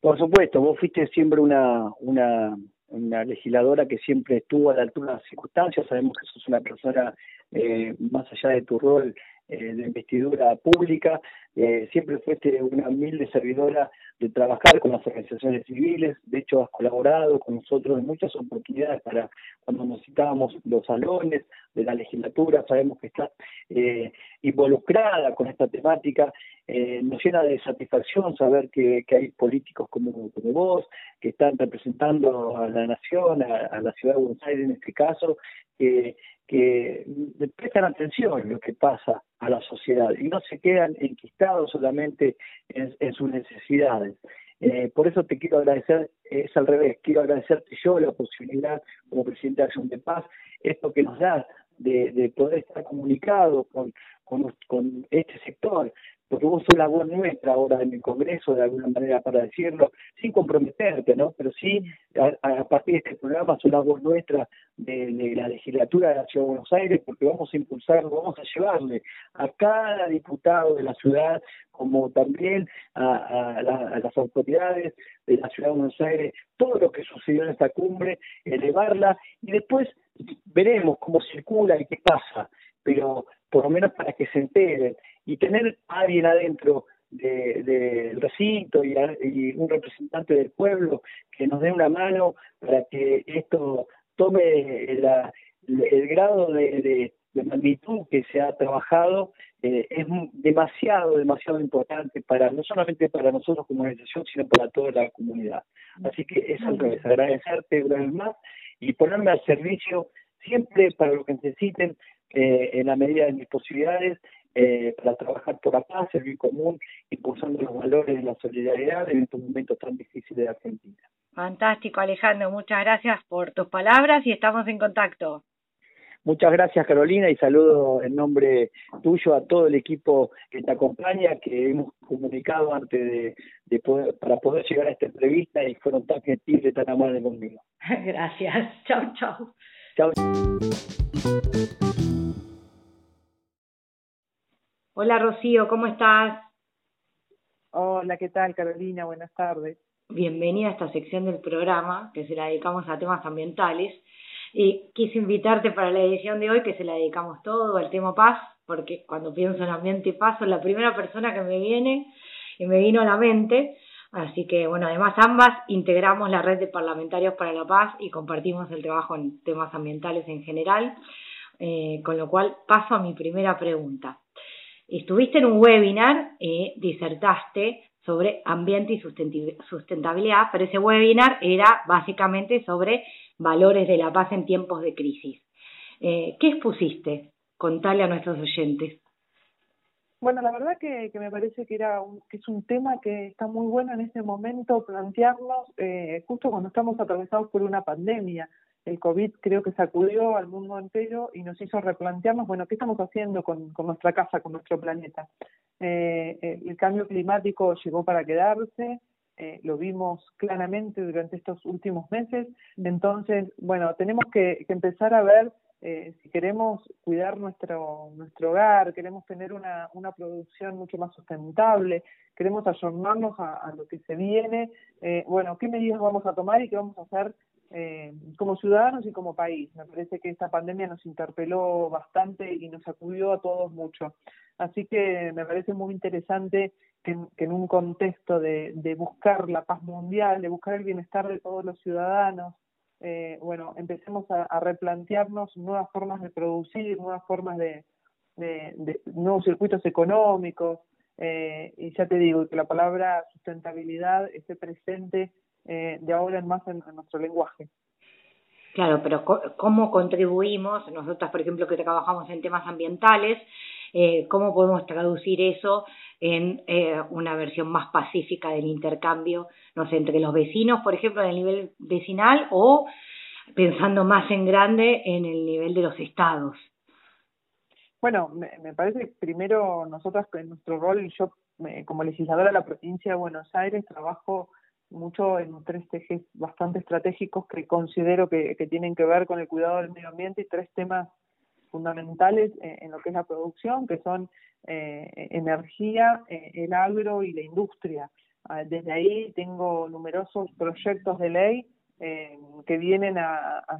Por supuesto, vos fuiste siempre una, una, una legisladora que siempre estuvo a la altura de las circunstancias, sabemos que sos una persona eh, más allá de tu rol eh, de investidura pública, eh, siempre fuiste una humilde servidora de trabajar con las organizaciones civiles, de hecho has colaborado con nosotros en muchas oportunidades para cuando necesitábamos los salones de la legislatura, sabemos que estás eh, involucrada con esta temática, eh, nos llena de satisfacción saber que, que hay políticos como, como, vos, que están representando a la nación, a, a la ciudad de Buenos Aires en este caso, que prestan atención a lo que pasa a la sociedad y no se quedan enquistados solamente en, en sus necesidades. Eh, por eso te quiero agradecer, es al revés, quiero agradecerte yo la posibilidad como presidente de Acción de Paz, esto que nos da de, de poder estar comunicado con, con, con este sector, porque vos sos la voz nuestra ahora en el Congreso, de alguna manera para decirlo, sin comprometerte, ¿no? Pero sí, a, partir de este programa, sos la voz nuestra de, la legislatura de la Ciudad de Buenos Aires, porque vamos a impulsarlo, vamos a llevarle a cada diputado de la ciudad, como también a, a las autoridades de la Ciudad de Buenos Aires, todo lo que sucedió en esta cumbre, elevarla, y después veremos cómo circula y qué pasa, pero por lo menos para que se enteren y tener a alguien adentro del de, recinto y, y, un representante del pueblo que nos dé una mano para que esto tome la, el grado de, de, magnitud que se ha trabajado eh, es demasiado, demasiado importante para no solamente para nosotros como organización, sino para toda la comunidad. Así que es al revés, agradecerte una vez más y ponerme al servicio siempre para lo que necesiten eh, en la medida de mis posibilidades eh, para trabajar por la paz, el bien común, impulsando los valores de la solidaridad en estos momentos tan difíciles de Argentina. Fantástico, Alejandro. Muchas gracias por tus palabras y estamos en contacto. Muchas gracias, Carolina, y saludo en nombre tuyo a todo el equipo que te acompaña, que hemos comunicado antes de, de poder, para poder llegar a esta entrevista y fueron tan gentiles, tan amables conmigo. Gracias. Chao, chao. Chao. Hola Rocío, ¿cómo estás? Hola, ¿qué tal Carolina? Buenas tardes. Bienvenida a esta sección del programa que se la dedicamos a temas ambientales. Y quise invitarte para la edición de hoy que se la dedicamos todo al tema paz, porque cuando pienso en ambiente y paz es la primera persona que me viene y me vino a la mente. Así que, bueno, además ambas integramos la red de parlamentarios para la paz y compartimos el trabajo en temas ambientales en general. Eh, con lo cual paso a mi primera pregunta estuviste en un webinar y disertaste sobre ambiente y sustentabilidad, pero ese webinar era básicamente sobre valores de la paz en tiempos de crisis. Eh, ¿Qué expusiste? Contale a nuestros oyentes. Bueno, la verdad que, que me parece que era un, que es un tema que está muy bueno en este momento plantearnos eh, justo cuando estamos atravesados por una pandemia. El COVID creo que sacudió al mundo entero y nos hizo replantearnos, bueno, ¿qué estamos haciendo con, con nuestra casa, con nuestro planeta? Eh, eh, el cambio climático llegó para quedarse, eh, lo vimos claramente durante estos últimos meses, entonces, bueno, tenemos que, que empezar a ver eh, si queremos cuidar nuestro, nuestro hogar, queremos tener una, una producción mucho más sustentable, queremos ayornarnos a, lo que se viene, eh, bueno, ¿qué medidas vamos a tomar y qué vamos a hacer eh, como ciudadanos y como país. Me parece que esta pandemia nos interpeló bastante y nos sacudió a todos mucho. Así que me parece muy interesante que, que en un contexto de, de, buscar la paz mundial, de buscar el bienestar de todos los ciudadanos, eh, bueno, empecemos a, replantearnos nuevas formas de producir, nuevas formas de, de, nuevos circuitos económicos. Eh, y ya te digo que la palabra sustentabilidad esté presente eh, de ahora en más en, nuestro lenguaje. Claro, pero ¿cómo contribuimos? Nosotras, por ejemplo, que trabajamos en temas ambientales, eh, ¿cómo podemos traducir eso en eh, una versión más pacífica del intercambio, no sé, entre los vecinos, por ejemplo, en el nivel vecinal o pensando más en grande en el nivel de los estados? Bueno, me, me parece primero nosotros en nuestro rol, yo como legisladora de la provincia de Buenos Aires trabajo mucho en tres ejes bastante estratégicos que considero que, tienen que ver con el cuidado del medio ambiente y tres temas fundamentales en, lo que es la producción, que son eh, energía, eh, el agro y la industria. Ah, desde ahí tengo numerosos proyectos de ley eh, que vienen a, a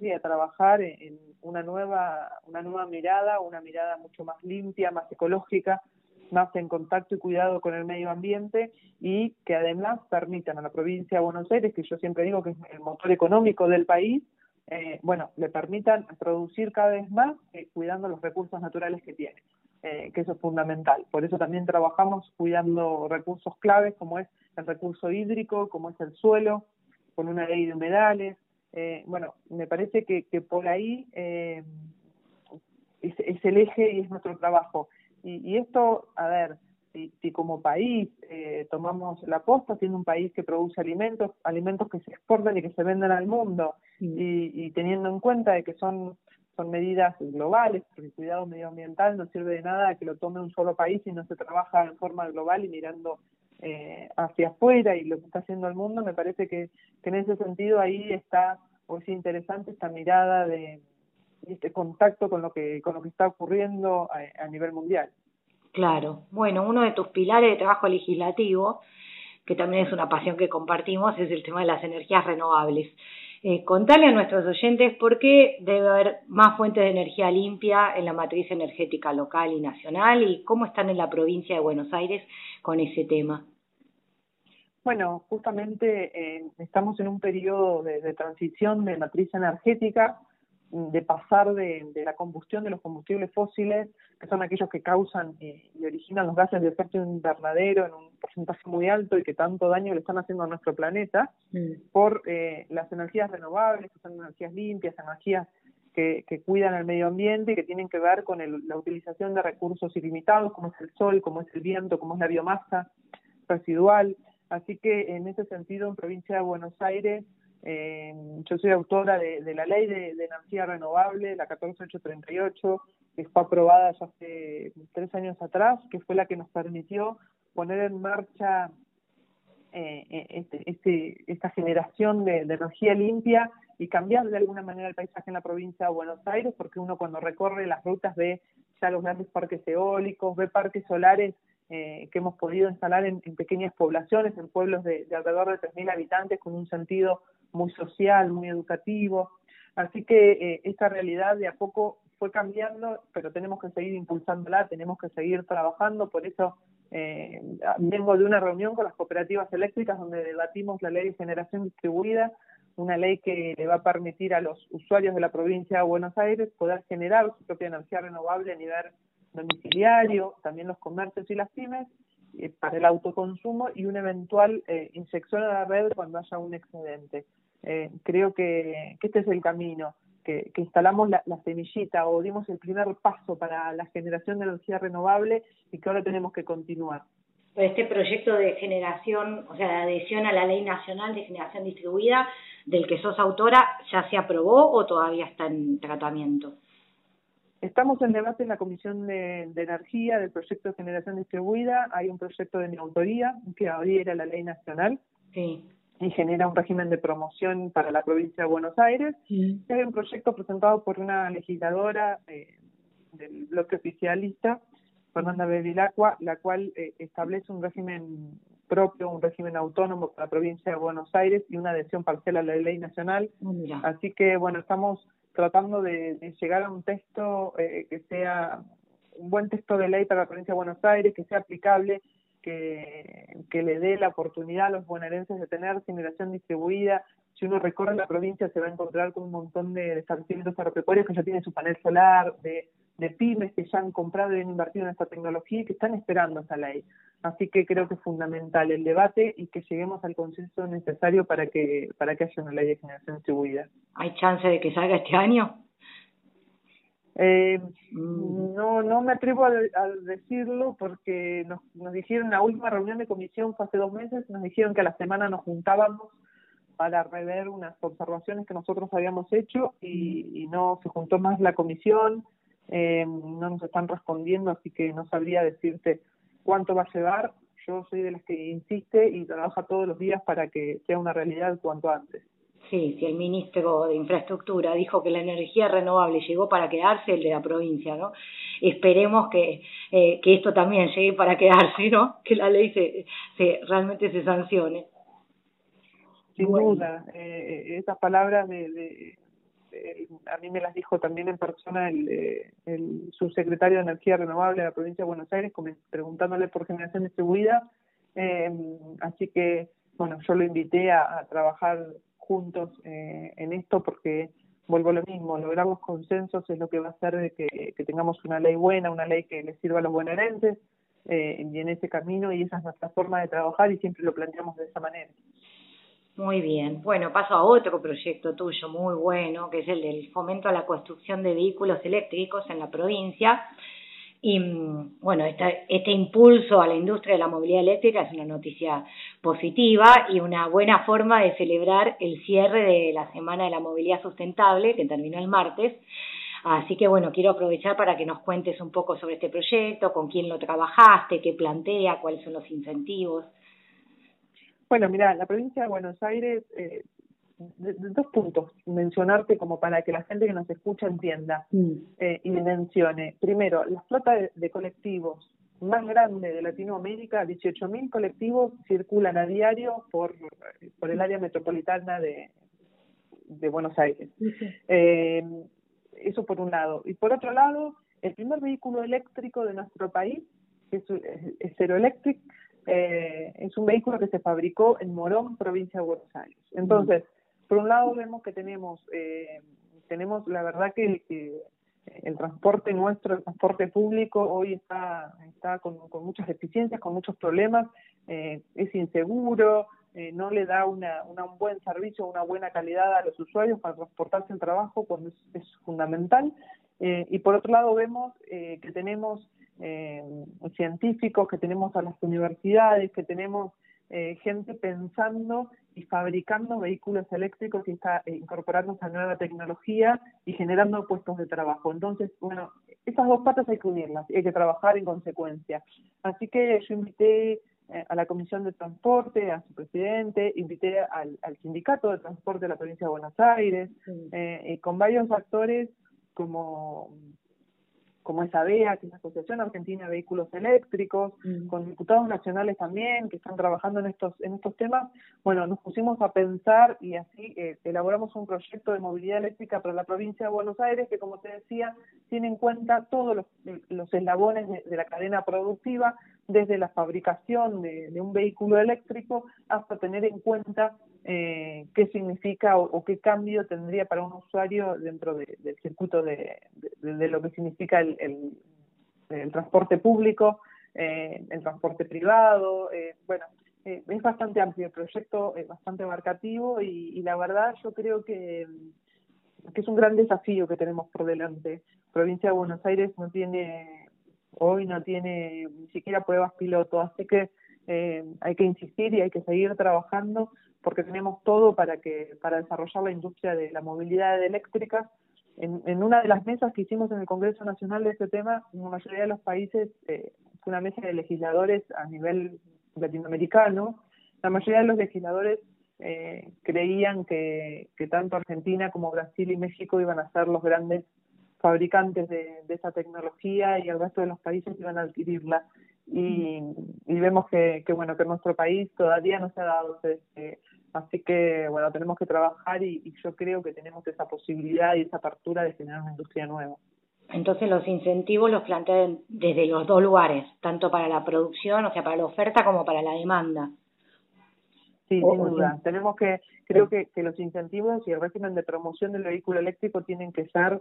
y a trabajar en, una nueva, una nueva mirada, una mirada mucho más limpia, más ecológica, más en contacto y cuidado con el medio ambiente y que además permitan a la provincia de Buenos Aires, que yo siempre digo que es el motor económico del país, eh, bueno, le permitan producir cada vez más eh, cuidando los recursos naturales que tiene, eh, que eso es fundamental. Por eso también trabajamos cuidando recursos claves como es el recurso hídrico, como es el suelo, con una ley de humedales. Eh, bueno, me parece que, que por ahí es, es, el eje y es nuestro trabajo. Y, y esto, a ver, si, si como país eh, tomamos la posta, siendo un país que produce alimentos, alimentos que se exportan y que se venden al mundo, y, y teniendo en cuenta de que son son medidas globales, porque el cuidado medioambiental no sirve de nada que lo tome un solo país y no se trabaja en forma global y mirando eh, hacia afuera y lo que está haciendo el mundo, me parece que, que en ese sentido ahí está, o es interesante esta mirada de este contacto con lo que, con lo que está ocurriendo a, a nivel mundial. Claro, bueno, uno de tus pilares de trabajo legislativo, que también es una pasión que compartimos, es el tema de las energías renovables. Eh, contale a nuestros oyentes por qué debe haber más fuentes de energía limpia en la matriz energética local y nacional y cómo están en la provincia de Buenos Aires con ese tema. Bueno, justamente eh, estamos en un periodo de, de, transición de matriz energética, de pasar de, de, la combustión de los combustibles fósiles, que son aquellos que causan eh, y originan los gases de efecto invernadero en un porcentaje muy alto y que tanto daño le están haciendo a nuestro planeta, mm. por eh, las energías renovables, que son energías limpias, energías que, que cuidan el medio ambiente y que tienen que ver con el, la utilización de recursos ilimitados, como es el sol, como es el viento, como es la biomasa residual, Así que en ese sentido, en provincia de Buenos Aires, eh, yo soy autora de, de la ley de, energía renovable, la 14838, que fue aprobada ya hace tres años atrás, que fue la que nos permitió poner en marcha eh, eh este, este, esta generación de, energía limpia y cambiar de alguna manera el paisaje en la provincia de Buenos Aires, porque uno cuando recorre las rutas ve ya los grandes parques eólicos, ve parques solares eh, que hemos podido instalar en, en, pequeñas poblaciones, en pueblos de, de alrededor de 3.000 habitantes, con un sentido muy social, muy educativo. Así que eh, esta realidad de a poco fue cambiando, pero tenemos que seguir impulsándola, tenemos que seguir trabajando, por eso eh, vengo de una reunión con las cooperativas eléctricas donde debatimos la ley de generación distribuida, una ley que le va a permitir a los usuarios de la provincia de Buenos Aires poder generar su propia energía renovable a nivel domiciliario, también los comercios y las pymes, eh, para el autoconsumo y una eventual eh, inyección a la red cuando haya un excedente. Eh, creo que, este es el camino, que, instalamos la, la, semillita o dimos el primer paso para la generación de energía renovable y que ahora tenemos que continuar. Este proyecto de generación, o sea, de adhesión a la Ley Nacional de Generación Distribuida, del que sos autora, ¿ya se aprobó o todavía está en tratamiento? Estamos en debate en la Comisión de, de, Energía del proyecto de generación distribuida. Hay un proyecto de mi autoría que abriera la ley nacional sí. y genera un régimen de promoción para la provincia de Buenos Aires. Sí. Hay un proyecto presentado por una legisladora eh, del bloque oficialista, Fernanda Bevilacqua, la cual eh, establece un régimen propio, un régimen autónomo para la provincia de Buenos Aires y una adhesión parcial a la ley nacional. Oh, Así que, bueno, estamos tratando de, de llegar a un texto eh, que sea un buen texto de ley para la provincia de Buenos Aires, que sea aplicable, que, que le dé la oportunidad a los bonaerenses de tener generación distribuida. Si uno recorre la provincia se va a encontrar con un montón de establecimientos agropecuarios que ya tienen su panel solar, de, de pymes que ya han comprado y han invertido en esta tecnología y que están esperando esa ley. Así que creo que es fundamental el debate y que lleguemos al consenso necesario para que para que haya una ley de generación distribuida. ¿Hay chance de que salga este año? Eh, mm. No no me atrevo a, decirlo porque nos, nos dijeron, la última reunión de comisión fue hace dos meses, nos dijeron que a la semana nos juntábamos para rever unas observaciones que nosotros habíamos hecho y, no se juntó más la comisión, eh, no nos están respondiendo, así que no sabría decirte cuánto va a llevar. Yo soy de las que insiste y trabaja todos los días para que sea una realidad cuanto antes. Sí, si el ministro de Infraestructura dijo que la energía renovable llegó para quedarse, el de la provincia, ¿no? Esperemos que, eh, que esto también llegue para quedarse, ¿no? Que la ley se, se realmente se sancione. Sin duda, eh, esas palabras de, de, a mí me las dijo también en persona el, eh, el subsecretario de Energía Renovable de la provincia de Buenos Aires, preguntándole por generación distribuida. Eh, así que, bueno, yo lo invité a, a trabajar juntos eh, en esto porque vuelvo a lo mismo, lograr los consensos es lo que va a hacer que, que tengamos una ley buena, una ley que le sirva a los bonaerenses eh, y en ese camino y esa es nuestra forma de trabajar y siempre lo planteamos de esa manera. Muy bien. Bueno, paso a otro proyecto tuyo muy bueno, que es el del fomento a la construcción de vehículos eléctricos en la provincia. Y bueno, este, este impulso a la industria de la movilidad eléctrica es una noticia positiva y una buena forma de celebrar el cierre de la Semana de la Movilidad Sustentable, que terminó el martes. Así que bueno, quiero aprovechar para que nos cuentes un poco sobre este proyecto, con quién lo trabajaste, qué plantea, cuáles son los incentivos. Bueno, mira, la provincia de Buenos Aires eh, dos puntos mencionarte como para que la gente que nos escucha entienda mm. eh, y mencione. Primero, la flota de, colectivos más grande de Latinoamérica, 18.000 colectivos circulan a diario por, por el área metropolitana de, de Buenos Aires. Eh, eso por un lado. Y por otro lado, el primer vehículo eléctrico de nuestro país, que es, es Zero Electric, eh, es un vehículo que se fabricó en Morón, provincia de Buenos Aires. Entonces, por un lado vemos que tenemos, eh, tenemos la verdad que, el transporte nuestro, el transporte público hoy está, está con, muchas deficiencias, con muchos problemas, eh, es inseguro, eh, no le da una, una, un buen servicio, una buena calidad a los usuarios para transportarse en trabajo, pues es, es fundamental. y por otro lado vemos que tenemos científicos, que tenemos a las universidades, que tenemos gente pensando y fabricando vehículos eléctricos y está eh, incorporando esa nueva tecnología y generando puestos de trabajo. Entonces, bueno, esas dos patas hay que unirlas y hay que trabajar en consecuencia. Así que yo invité eh, a la Comisión de Transporte, a su presidente, invité al, Sindicato de Transporte de la Provincia de Buenos Aires, eh, con varios actores como como esa ABEA, que es la Asociación Argentina de Vehículos Eléctricos, mm. con diputados nacionales también que están trabajando en estos en estos temas. Bueno, nos pusimos a pensar y así eh, elaboramos un proyecto de movilidad eléctrica para la provincia de Buenos Aires que, como te decía, tiene en cuenta todos los, los eslabones de, la cadena productiva, desde la fabricación de un vehículo eléctrico hasta tener en cuenta eh, qué significa o, qué cambio tendría para un usuario dentro del circuito de, lo que significa el, el, transporte público, eh, el transporte privado. Eh, bueno, eh, es bastante amplio el proyecto, es bastante abarcativo y, la verdad yo creo que, que es un gran desafío que tenemos por delante. Provincia de Buenos Aires no tiene, hoy no tiene ni siquiera pruebas piloto, así que hay que insistir y hay que seguir trabajando porque tenemos todo para que para desarrollar la industria de la movilidad eléctrica. En, en una de las mesas que hicimos en el Congreso Nacional de este tema, la mayoría de los países eh, fue una mesa de legisladores a nivel latinoamericano. La mayoría de los legisladores eh, creían que, que tanto Argentina como Brasil y México iban a ser los grandes fabricantes de, de esa tecnología y el resto de los países iban a adquirirla. Y, y vemos que, que, bueno que nuestro país todavía no se ha dado este, así que bueno tenemos que trabajar y, y, yo creo que tenemos esa posibilidad y esa apertura de generar una industria nueva. Entonces los incentivos los plantean desde los dos lugares tanto para la producción o sea para la oferta como para la demanda. Sí, sin duda. Tenemos que, creo que, que los incentivos y el régimen de promoción del vehículo eléctrico tienen que ser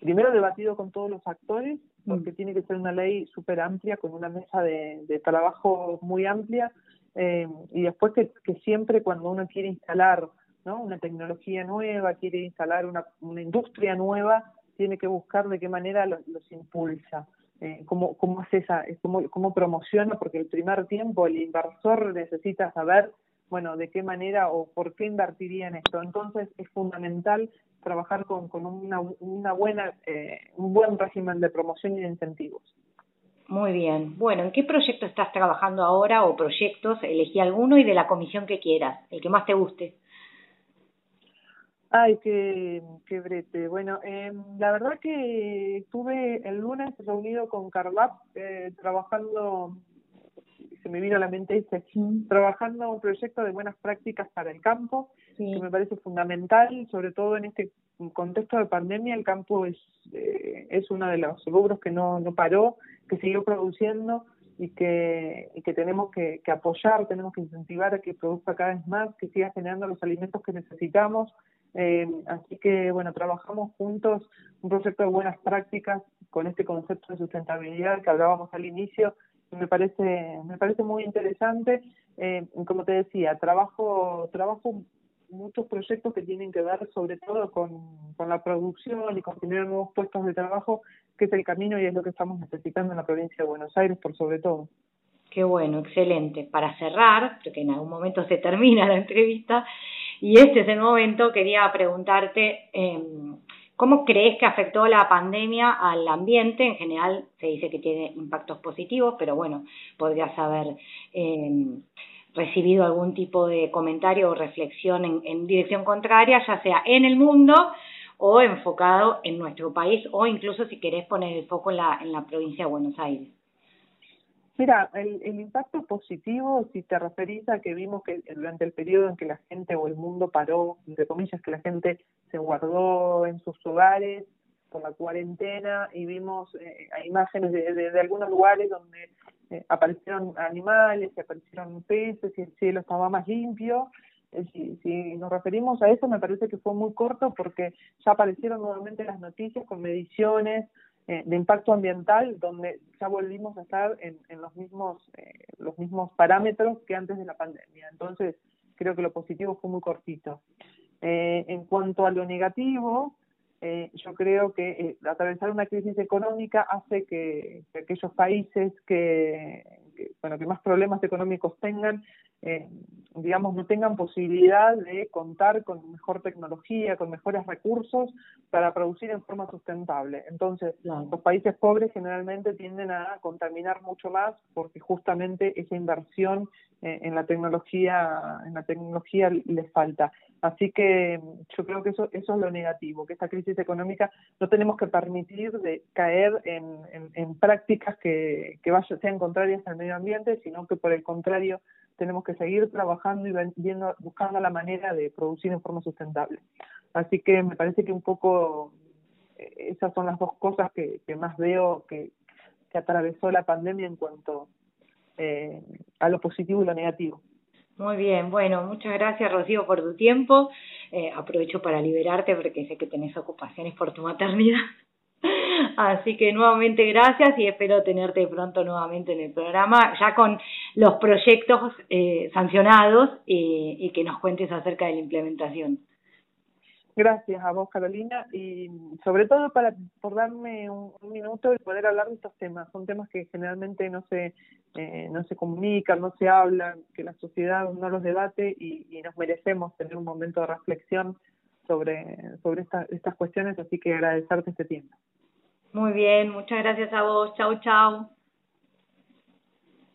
primero debatido con todos los actores, porque mm. tiene que ser una ley súper amplia, con una mesa de, de trabajo muy amplia, eh, y después que, que siempre cuando uno quiere instalar ¿no? una tecnología nueva, quiere instalar una, una industria nueva, tiene que buscar de qué manera los, impulsa, eh, cómo, cómo hace esa, cómo, cómo promociona, porque el primer tiempo el inversor necesita saber, bueno, de qué manera o por qué invertiría en esto. Entonces es fundamental trabajar con, con una, una buena, eh, un buen régimen de promoción y de incentivos. Muy bien. Bueno, ¿en qué proyecto estás trabajando ahora o proyectos? Elegí alguno y de la comisión que quieras, el que más te guste. Ay, qué, qué brete. Bueno, eh, la verdad que estuve el lunes reunido con Carlap eh, trabajando, se me vino a la mente ese, trabajando un proyecto de buenas prácticas para el campo, que me parece fundamental, sobre todo en este contexto de pandemia, el campo es, eh, es uno de los rubros que no, no paró, que siguió produciendo y que, y que tenemos que, que apoyar, tenemos que incentivar a que produzca cada vez más, que siga generando los alimentos que necesitamos eh, así que, bueno, trabajamos juntos un proyecto de buenas prácticas con este concepto de sustentabilidad que hablábamos al inicio. Me parece, me parece muy interesante. Eh, como te decía, trabajo, trabajo muchos proyectos que tienen que ver sobre todo con, con la producción y con generar nuevos puestos de trabajo, que es el camino y es lo que estamos necesitando en la provincia de Buenos Aires por sobre todo. Qué bueno, excelente. Para cerrar, porque en algún momento se termina la entrevista, y este es el momento, quería preguntarte, eh, ¿cómo crees que afectó la pandemia al ambiente? En general se dice que tiene impactos positivos, pero bueno, podrías haber eh, recibido algún tipo de comentario o reflexión en, dirección contraria, ya sea en el mundo o enfocado en nuestro país, o incluso si querés poner el foco en la, en la provincia de Buenos Aires. Mira, el, el impacto positivo, si te referís a que vimos que durante el periodo en que la gente o el mundo paró, entre comillas, que la gente se guardó en sus hogares por la cuarentena y vimos eh, imágenes de, de, algunos lugares donde eh, aparecieron animales, y aparecieron peces y el cielo estaba más limpio. Eh, si, si nos referimos a eso, me parece que fue muy corto porque ya aparecieron nuevamente las noticias con mediciones, eh, de impacto ambiental donde ya volvimos a estar en, en los mismos eh, los mismos parámetros que antes de la pandemia entonces creo que lo positivo fue muy cortito eh, en cuanto a lo negativo eh, yo creo que eh, atravesar una crisis económica hace que, que aquellos países que, que, bueno que más problemas económicos tengan eh, digamos, no tengan posibilidad de contar con mejor tecnología, con mejores recursos para producir en forma sustentable. Entonces, los países pobres generalmente tienden a contaminar mucho más porque justamente esa inversión eh, en la tecnología, en la tecnología les falta. Así que yo creo que eso, eso es lo negativo, que esta crisis económica no tenemos que permitir de caer en, en, en prácticas que, que vayan, sean contrarias al medio ambiente, sino que por el contrario tenemos que seguir trabajando y viendo, buscando la manera de producir en forma sustentable. Así que me parece que un poco eh, esas son las dos cosas que, más veo que, que atravesó la pandemia en cuanto eh, a lo positivo y lo negativo. Muy bien, bueno, muchas gracias Rocío por tu tiempo. Eh, aprovecho para liberarte porque sé que tenés ocupaciones por tu maternidad. Así que nuevamente gracias y espero tenerte pronto nuevamente en el programa, ya con los proyectos eh, sancionados y, y que nos cuentes acerca de la implementación. Gracias a vos, Carolina, y sobre todo para por darme un, minuto y poder hablar de estos temas. Son temas que generalmente no se eh, no se comunican, no se hablan, que la sociedad no los debate y, y nos merecemos tener un momento de reflexión sobre sobre esta, estas cuestiones. Así que agradecerte este tiempo. Muy bien, muchas gracias a vos. Chau, chau.